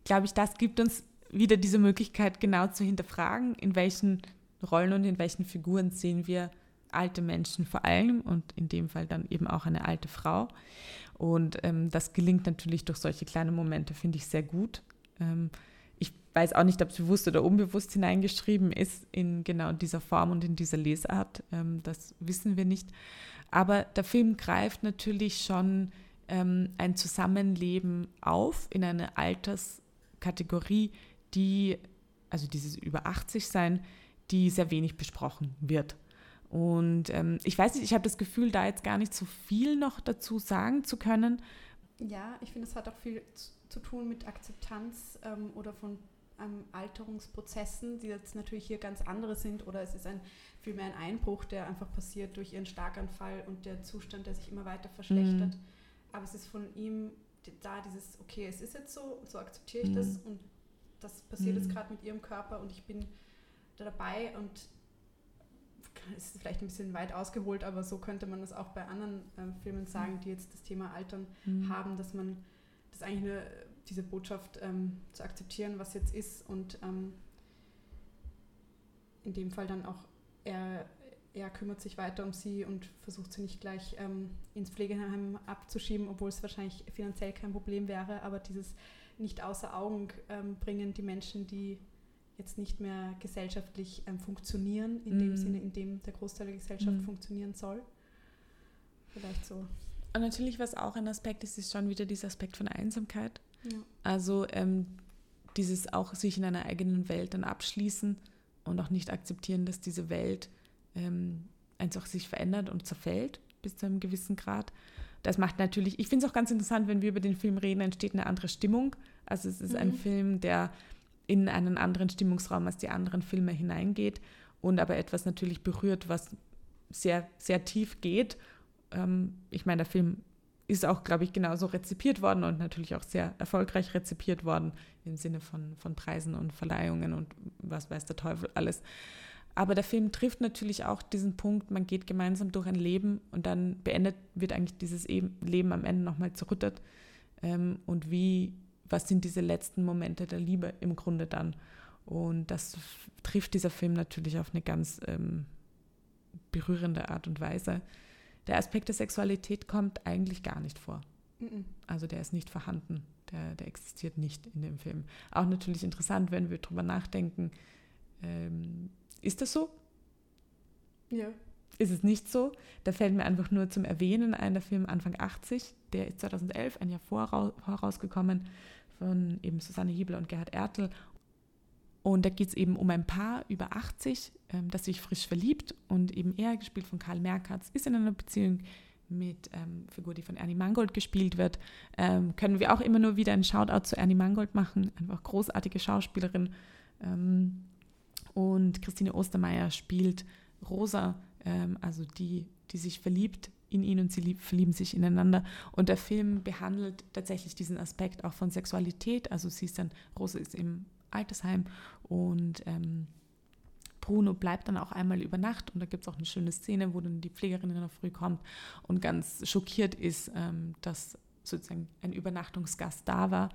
glaube ich, das gibt uns wieder diese Möglichkeit, genau zu hinterfragen, in welchen Rollen und in welchen Figuren sehen wir alte Menschen vor allem und in dem Fall dann eben auch eine alte Frau. Und ähm, das gelingt natürlich durch solche kleinen Momente, finde ich sehr gut. Ähm, weiß auch nicht, ob es bewusst oder unbewusst hineingeschrieben ist in genau dieser Form und in dieser Lesart. Ähm, das wissen wir nicht. Aber der Film greift natürlich schon ähm, ein Zusammenleben auf in eine Alterskategorie, die, also dieses über 80 sein, die sehr wenig besprochen wird. Und ähm, ich weiß nicht, ich habe das Gefühl, da jetzt gar nicht so viel noch dazu sagen zu können. Ja, ich finde, es hat auch viel zu tun mit Akzeptanz ähm, oder von ähm, Alterungsprozessen, die jetzt natürlich hier ganz andere sind, oder es ist ein vielmehr ein Einbruch, der einfach passiert durch ihren Starkanfall und der Zustand, der sich immer weiter verschlechtert. Mhm. Aber es ist von ihm da dieses, okay, es ist jetzt so, so akzeptiere ich mhm. das und das passiert mhm. jetzt gerade mit ihrem Körper und ich bin da dabei und es ist vielleicht ein bisschen weit ausgeholt, aber so könnte man das auch bei anderen äh, Filmen sagen, die jetzt das Thema Altern mhm. haben, dass man das eigentlich nur diese Botschaft ähm, zu akzeptieren, was jetzt ist und ähm, in dem Fall dann auch er, er kümmert sich weiter um sie und versucht sie nicht gleich ähm, ins Pflegeheim abzuschieben, obwohl es wahrscheinlich finanziell kein Problem wäre, aber dieses nicht außer Augen ähm, bringen die Menschen, die jetzt nicht mehr gesellschaftlich ähm, funktionieren, in mm. dem. Sinne, in dem der Großteil der Gesellschaft mm. funktionieren soll. Vielleicht so. Und natürlich, was auch ein Aspekt ist, ist schon wieder dieser Aspekt von Einsamkeit. Ja. Also ähm, dieses auch sich in einer eigenen Welt dann abschließen und auch nicht akzeptieren, dass diese Welt ähm, einfach sich verändert und zerfällt bis zu einem gewissen Grad. Das macht natürlich, ich finde es auch ganz interessant, wenn wir über den Film reden, entsteht eine andere Stimmung. Also es ist mhm. ein Film, der in einen anderen Stimmungsraum als die anderen Filme hineingeht und aber etwas natürlich berührt, was sehr, sehr tief geht. Ähm, ich meine, der Film ist auch, glaube ich, genauso rezipiert worden und natürlich auch sehr erfolgreich rezipiert worden im Sinne von, von Preisen und Verleihungen und was weiß der Teufel alles. Aber der Film trifft natürlich auch diesen Punkt, man geht gemeinsam durch ein Leben und dann beendet, wird eigentlich dieses Leben am Ende nochmal zerrüttet. Ähm, und wie, was sind diese letzten Momente der Liebe im Grunde dann? Und das trifft dieser Film natürlich auf eine ganz ähm, berührende Art und Weise. Der Aspekt der Sexualität kommt eigentlich gar nicht vor. Mhm. Also der ist nicht vorhanden, der, der existiert nicht in dem Film. Auch natürlich interessant, wenn wir darüber nachdenken, ähm, ist das so? Ja. Ist es nicht so? Da fällt mir einfach nur zum Erwähnen ein, der Film Anfang 80, der ist 2011, ein Jahr vorher herausgekommen, von eben Susanne Hiebler und Gerhard Ertel. Und da geht es eben um ein Paar über 80, ähm, das sich frisch verliebt und eben er, gespielt von Karl Merkatz, ist in einer Beziehung mit ähm, Figur, die von Ernie Mangold gespielt wird. Ähm, können wir auch immer nur wieder einen Shoutout zu Ernie Mangold machen, einfach großartige Schauspielerin. Ähm, und Christine Ostermeier spielt Rosa, ähm, also die, die sich verliebt in ihn und sie lieb, verlieben sich ineinander. Und der Film behandelt tatsächlich diesen Aspekt auch von Sexualität. Also sie ist dann, Rosa ist im Altersheim und ähm, Bruno bleibt dann auch einmal über Nacht und da gibt es auch eine schöne Szene, wo dann die Pflegerin in der Früh kommt und ganz schockiert ist, ähm, dass sozusagen ein Übernachtungsgast da war.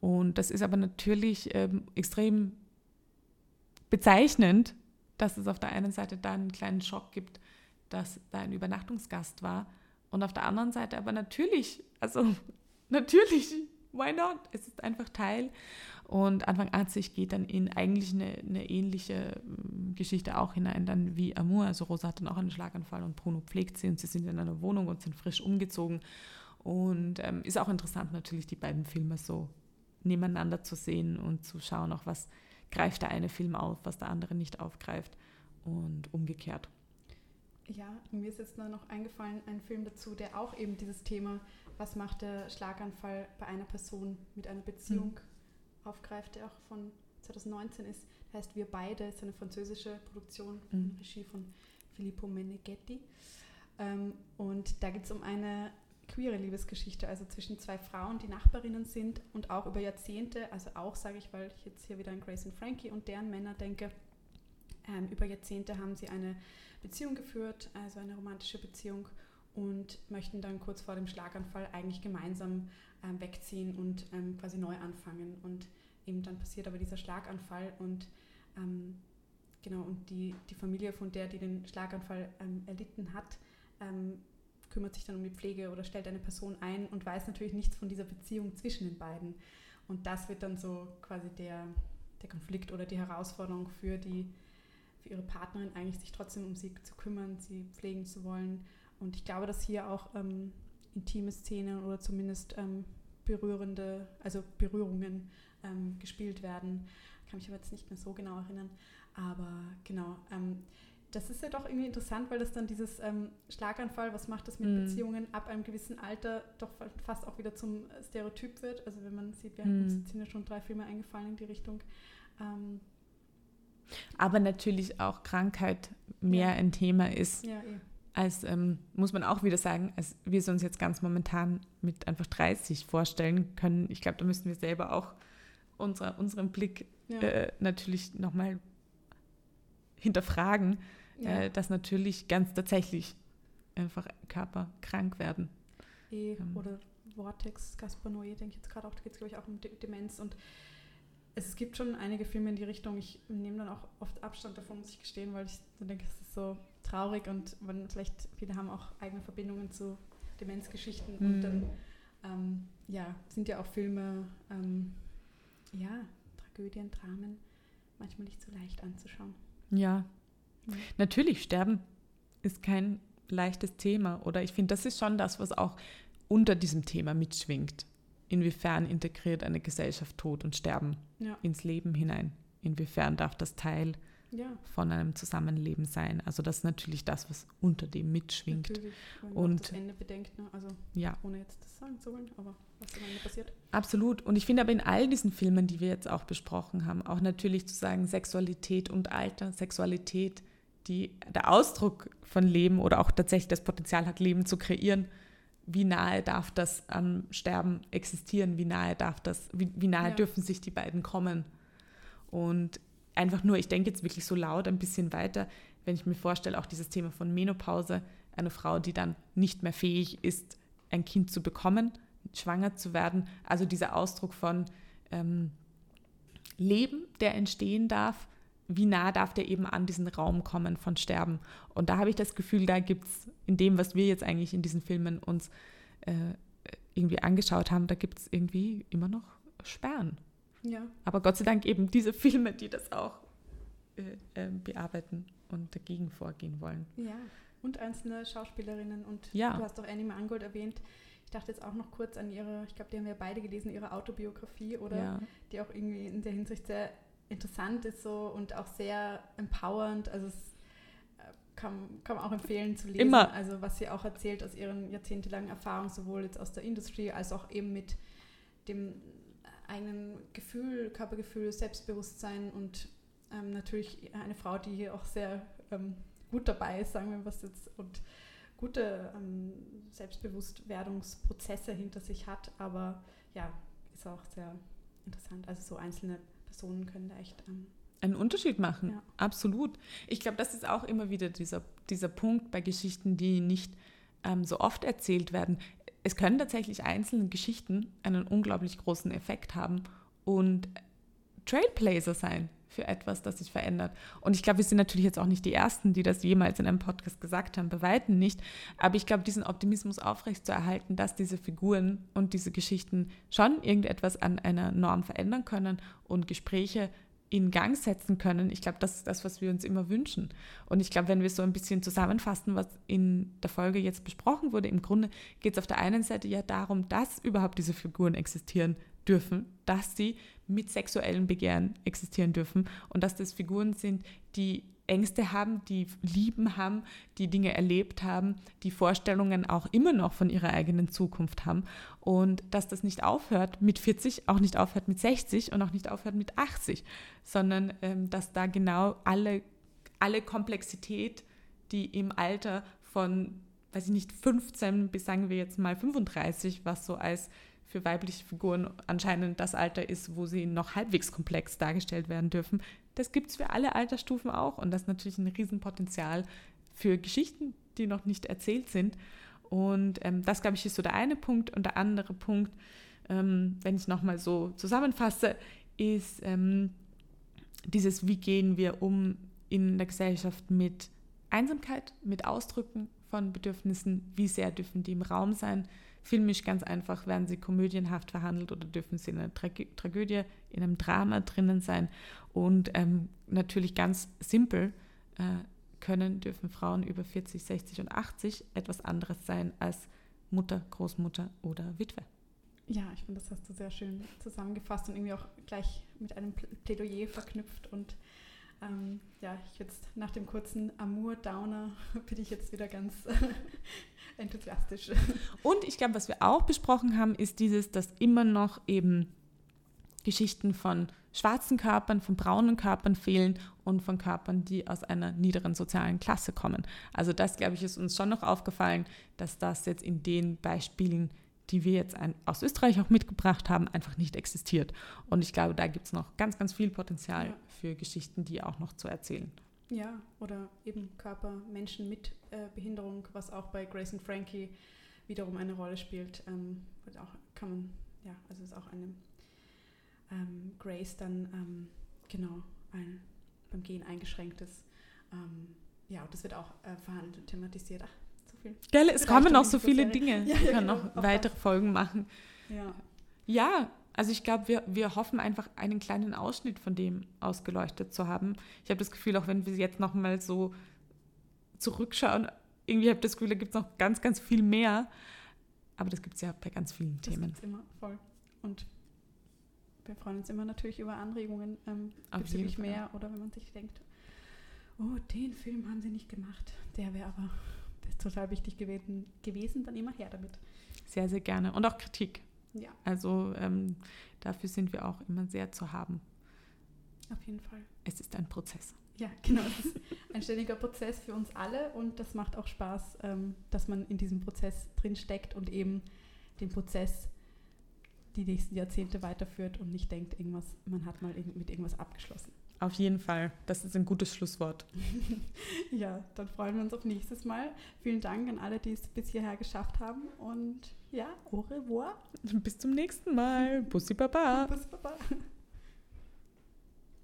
Und das ist aber natürlich ähm, extrem bezeichnend, dass es auf der einen Seite da einen kleinen Schock gibt, dass da ein Übernachtungsgast war und auf der anderen Seite aber natürlich, also <laughs> natürlich, why not? Es ist einfach Teil. Und Anfang 80 geht dann in eigentlich eine, eine ähnliche mm, Geschichte auch hinein, dann wie Amour. Also Rosa hat dann auch einen Schlaganfall und Bruno pflegt sie und sie sind in einer Wohnung und sind frisch umgezogen. Und ähm, ist auch interessant natürlich, die beiden Filme so nebeneinander zu sehen und zu schauen, auch was greift der eine Film auf, was der andere nicht aufgreift und umgekehrt. Ja, mir ist jetzt noch eingefallen, ein Film dazu, der auch eben dieses Thema, was macht der Schlaganfall bei einer Person mit einer Beziehung mhm. Aufgreift, der auch von 2019 ist, heißt Wir beide, ist eine französische Produktion, mhm. Regie von Filippo Meneghetti. Ähm, und da geht es um eine queere Liebesgeschichte, also zwischen zwei Frauen, die Nachbarinnen sind und auch über Jahrzehnte, also auch sage ich, weil ich jetzt hier wieder an Grace und Frankie und deren Männer denke, ähm, über Jahrzehnte haben sie eine Beziehung geführt, also eine romantische Beziehung und möchten dann kurz vor dem Schlaganfall eigentlich gemeinsam ähm, wegziehen und ähm, quasi neu anfangen. Und eben dann passiert aber dieser Schlaganfall und ähm, genau, und die, die Familie von der, die den Schlaganfall ähm, erlitten hat, ähm, kümmert sich dann um die Pflege oder stellt eine Person ein und weiß natürlich nichts von dieser Beziehung zwischen den beiden. Und das wird dann so quasi der, der Konflikt oder die Herausforderung für die für ihre Partnerin eigentlich sich trotzdem um sie zu kümmern, sie pflegen zu wollen. Und ich glaube, dass hier auch ähm, intime Szenen oder zumindest ähm, berührende, also Berührungen ähm, gespielt werden. Kann mich aber jetzt nicht mehr so genau erinnern. Aber genau, ähm, das ist ja doch irgendwie interessant, weil das dann dieses ähm, Schlaganfall, was macht das mit mm. Beziehungen ab einem gewissen Alter, doch fast auch wieder zum Stereotyp wird. Also wenn man sieht, wir mm. uns sind ja schon drei Filme eingefallen in die Richtung. Ähm, aber natürlich auch Krankheit mehr ja. ein Thema ist. Ja, eh. Als ähm, muss man auch wieder sagen, als wir es uns jetzt ganz momentan mit einfach 30 vorstellen können. Ich glaube, da müssen wir selber auch unsere, unseren Blick ja. äh, natürlich nochmal hinterfragen, äh, dass natürlich ganz tatsächlich einfach Körper krank werden. E ähm. Oder Vortex, Gaspar Noé, denke ich jetzt gerade auch, da geht es glaube ich auch um Demenz und es gibt schon einige Filme in die Richtung. Ich nehme dann auch oft Abstand davon, muss ich gestehen, weil ich dann denke, es ist so traurig und man, vielleicht viele haben auch eigene Verbindungen zu Demenzgeschichten mhm. und dann ähm, ja, sind ja auch Filme, ähm, ja, Tragödien, Dramen, manchmal nicht so leicht anzuschauen. Ja, mhm. natürlich, Sterben ist kein leichtes Thema oder ich finde, das ist schon das, was auch unter diesem Thema mitschwingt inwiefern integriert eine Gesellschaft Tod und Sterben ja. ins Leben hinein? Inwiefern darf das Teil ja. von einem Zusammenleben sein? Also das ist natürlich das, was unter dem mitschwingt. Natürlich, und das Ende bedenkt, ne? also ja. ohne jetzt das sagen zu wollen, aber was am Ende passiert. Absolut. Und ich finde aber in all diesen Filmen, die wir jetzt auch besprochen haben, auch natürlich zu sagen, Sexualität und Alter, Sexualität, die der Ausdruck von Leben oder auch tatsächlich das Potenzial hat, Leben zu kreieren, wie nahe darf das am Sterben existieren, wie nahe darf das, wie, wie nahe ja. dürfen sich die beiden kommen. Und einfach nur, ich denke jetzt wirklich so laut ein bisschen weiter, wenn ich mir vorstelle, auch dieses Thema von Menopause, eine Frau, die dann nicht mehr fähig ist, ein Kind zu bekommen, schwanger zu werden, also dieser Ausdruck von ähm, Leben, der entstehen darf, wie nah darf der eben an diesen Raum kommen von Sterben. Und da habe ich das Gefühl, da gibt es in dem, was wir jetzt eigentlich in diesen Filmen uns äh, irgendwie angeschaut haben, da gibt es irgendwie immer noch Sperren. Ja. Aber Gott sei Dank eben diese Filme, die das auch äh, äh, bearbeiten und dagegen vorgehen wollen. Ja, und einzelne Schauspielerinnen. Und ja. du hast auch Annie Mangold erwähnt. Ich dachte jetzt auch noch kurz an ihre, ich glaube, die haben wir beide gelesen, ihre Autobiografie, oder? Ja. Die auch irgendwie in der Hinsicht sehr interessant ist so und auch sehr empowernd. Also es äh, kann, kann man auch empfehlen zu lesen. Immer. Also was sie auch erzählt aus ihren jahrzehntelangen Erfahrungen, sowohl jetzt aus der Industrie als auch eben mit dem eigenen Gefühl, Körpergefühl, Selbstbewusstsein und ähm, natürlich eine Frau, die hier auch sehr ähm, gut dabei ist, sagen wir was jetzt, und gute ähm, Selbstbewusstwerdungsprozesse hinter sich hat, aber ja, ist auch sehr interessant. Also so einzelne Personen können da echt ähm, einen Unterschied machen. Ja. Absolut. Ich glaube, das ist auch immer wieder dieser, dieser Punkt bei Geschichten, die nicht ähm, so oft erzählt werden. Es können tatsächlich einzelne Geschichten einen unglaublich großen Effekt haben und Trailblazer sein für etwas, das sich verändert. Und ich glaube, wir sind natürlich jetzt auch nicht die Ersten, die das jemals in einem Podcast gesagt haben, bei Weitem nicht. Aber ich glaube, diesen Optimismus aufrechtzuerhalten, dass diese Figuren und diese Geschichten schon irgendetwas an einer Norm verändern können und Gespräche in Gang setzen können. Ich glaube, das ist das, was wir uns immer wünschen. Und ich glaube, wenn wir so ein bisschen zusammenfassen, was in der Folge jetzt besprochen wurde, im Grunde geht es auf der einen Seite ja darum, dass überhaupt diese Figuren existieren dürfen, dass sie mit sexuellem Begehren existieren dürfen und dass das Figuren sind, die Ängste haben, die Lieben haben, die Dinge erlebt haben, die Vorstellungen auch immer noch von ihrer eigenen Zukunft haben. Und dass das nicht aufhört mit 40, auch nicht aufhört mit 60 und auch nicht aufhört mit 80, sondern ähm, dass da genau alle, alle Komplexität, die im Alter von, weiß ich nicht, 15 bis sagen wir jetzt mal 35, was so als für weibliche Figuren anscheinend das Alter ist, wo sie noch halbwegs komplex dargestellt werden dürfen, das gibt es für alle Altersstufen auch. Und das ist natürlich ein Riesenpotenzial für Geschichten, die noch nicht erzählt sind. Und ähm, das, glaube ich, ist so der eine Punkt. Und der andere Punkt, ähm, wenn ich nochmal so zusammenfasse, ist ähm, dieses, wie gehen wir um in der Gesellschaft mit Einsamkeit, mit Ausdrücken von Bedürfnissen, wie sehr dürfen die im Raum sein. Filmisch ganz einfach, werden sie komödienhaft verhandelt oder dürfen sie in einer Tragö Tragödie, in einem Drama drinnen sein. Und ähm, natürlich ganz simpel äh, können, dürfen Frauen über 40, 60 und 80 etwas anderes sein als Mutter, Großmutter oder Witwe. Ja, ich finde, das hast du sehr schön zusammengefasst und irgendwie auch gleich mit einem Plädoyer verknüpft. Und ähm, ja, ich jetzt nach dem kurzen Amour-Downer <laughs> bin ich jetzt wieder ganz <laughs> enthusiastisch. Und ich glaube, was wir auch besprochen haben, ist dieses, dass immer noch eben Geschichten von schwarzen Körpern, von braunen Körpern fehlen und von Körpern, die aus einer niederen sozialen Klasse kommen. Also das, glaube ich, ist uns schon noch aufgefallen, dass das jetzt in den Beispielen, die wir jetzt aus Österreich auch mitgebracht haben, einfach nicht existiert. Und ich glaube, da gibt es noch ganz, ganz viel Potenzial ja. für Geschichten, die auch noch zu erzählen. Ja, oder eben Körper, Menschen mit äh, Behinderung, was auch bei Grace und Frankie wiederum eine Rolle spielt. Ähm, auch kann man, ja, also ist auch eine ähm, Grace dann ähm, genau ein, beim Gehen eingeschränkt ist. Ähm, ja, und das wird auch äh, verhandelt und thematisiert. Ach, viel. Gell, es kommen noch so viele Dinge. <laughs> Ja, wir können genau, noch weitere. <laughs> Folgen machen. Ja. Ja, also ich glaube, wir, wir hoffen einfach, einen kleinen Ausschnitt von dem ausgeleuchtet zu haben. Ich habe das Gefühl, auch wenn wir jetzt nochmal so zurückschauen, irgendwie habe ich das Gefühl, da gibt es noch ganz, ganz viel mehr. Aber das gibt es ja bei ganz vielen das Themen. Das immer voll. Und wir freuen uns immer natürlich über Anregungen ähm, bezüglich mehr oder wenn man sich denkt, oh, den Film haben sie nicht gemacht, der wäre aber total wichtig gewesen, gewesen, dann immer her damit. Sehr, sehr gerne. Und auch Kritik. Ja. Also ähm, dafür sind wir auch immer sehr zu haben. Auf jeden Fall. Es ist ein Prozess. Ja, <laughs> genau. Es ist ein ständiger Prozess für uns alle und das macht auch Spaß, ähm, dass man in diesem Prozess drin steckt und eben den Prozess die nächsten Jahrzehnte weiterführt und nicht denkt, irgendwas, man hat mal mit irgendwas abgeschlossen. Auf jeden Fall. Das ist ein gutes Schlusswort. <laughs> ja, dann freuen wir uns auf nächstes Mal. Vielen Dank an alle, die es bis hierher geschafft haben. Und ja, au revoir. Bis zum nächsten Mal. Bussi Baba. <laughs> Bussi Baba.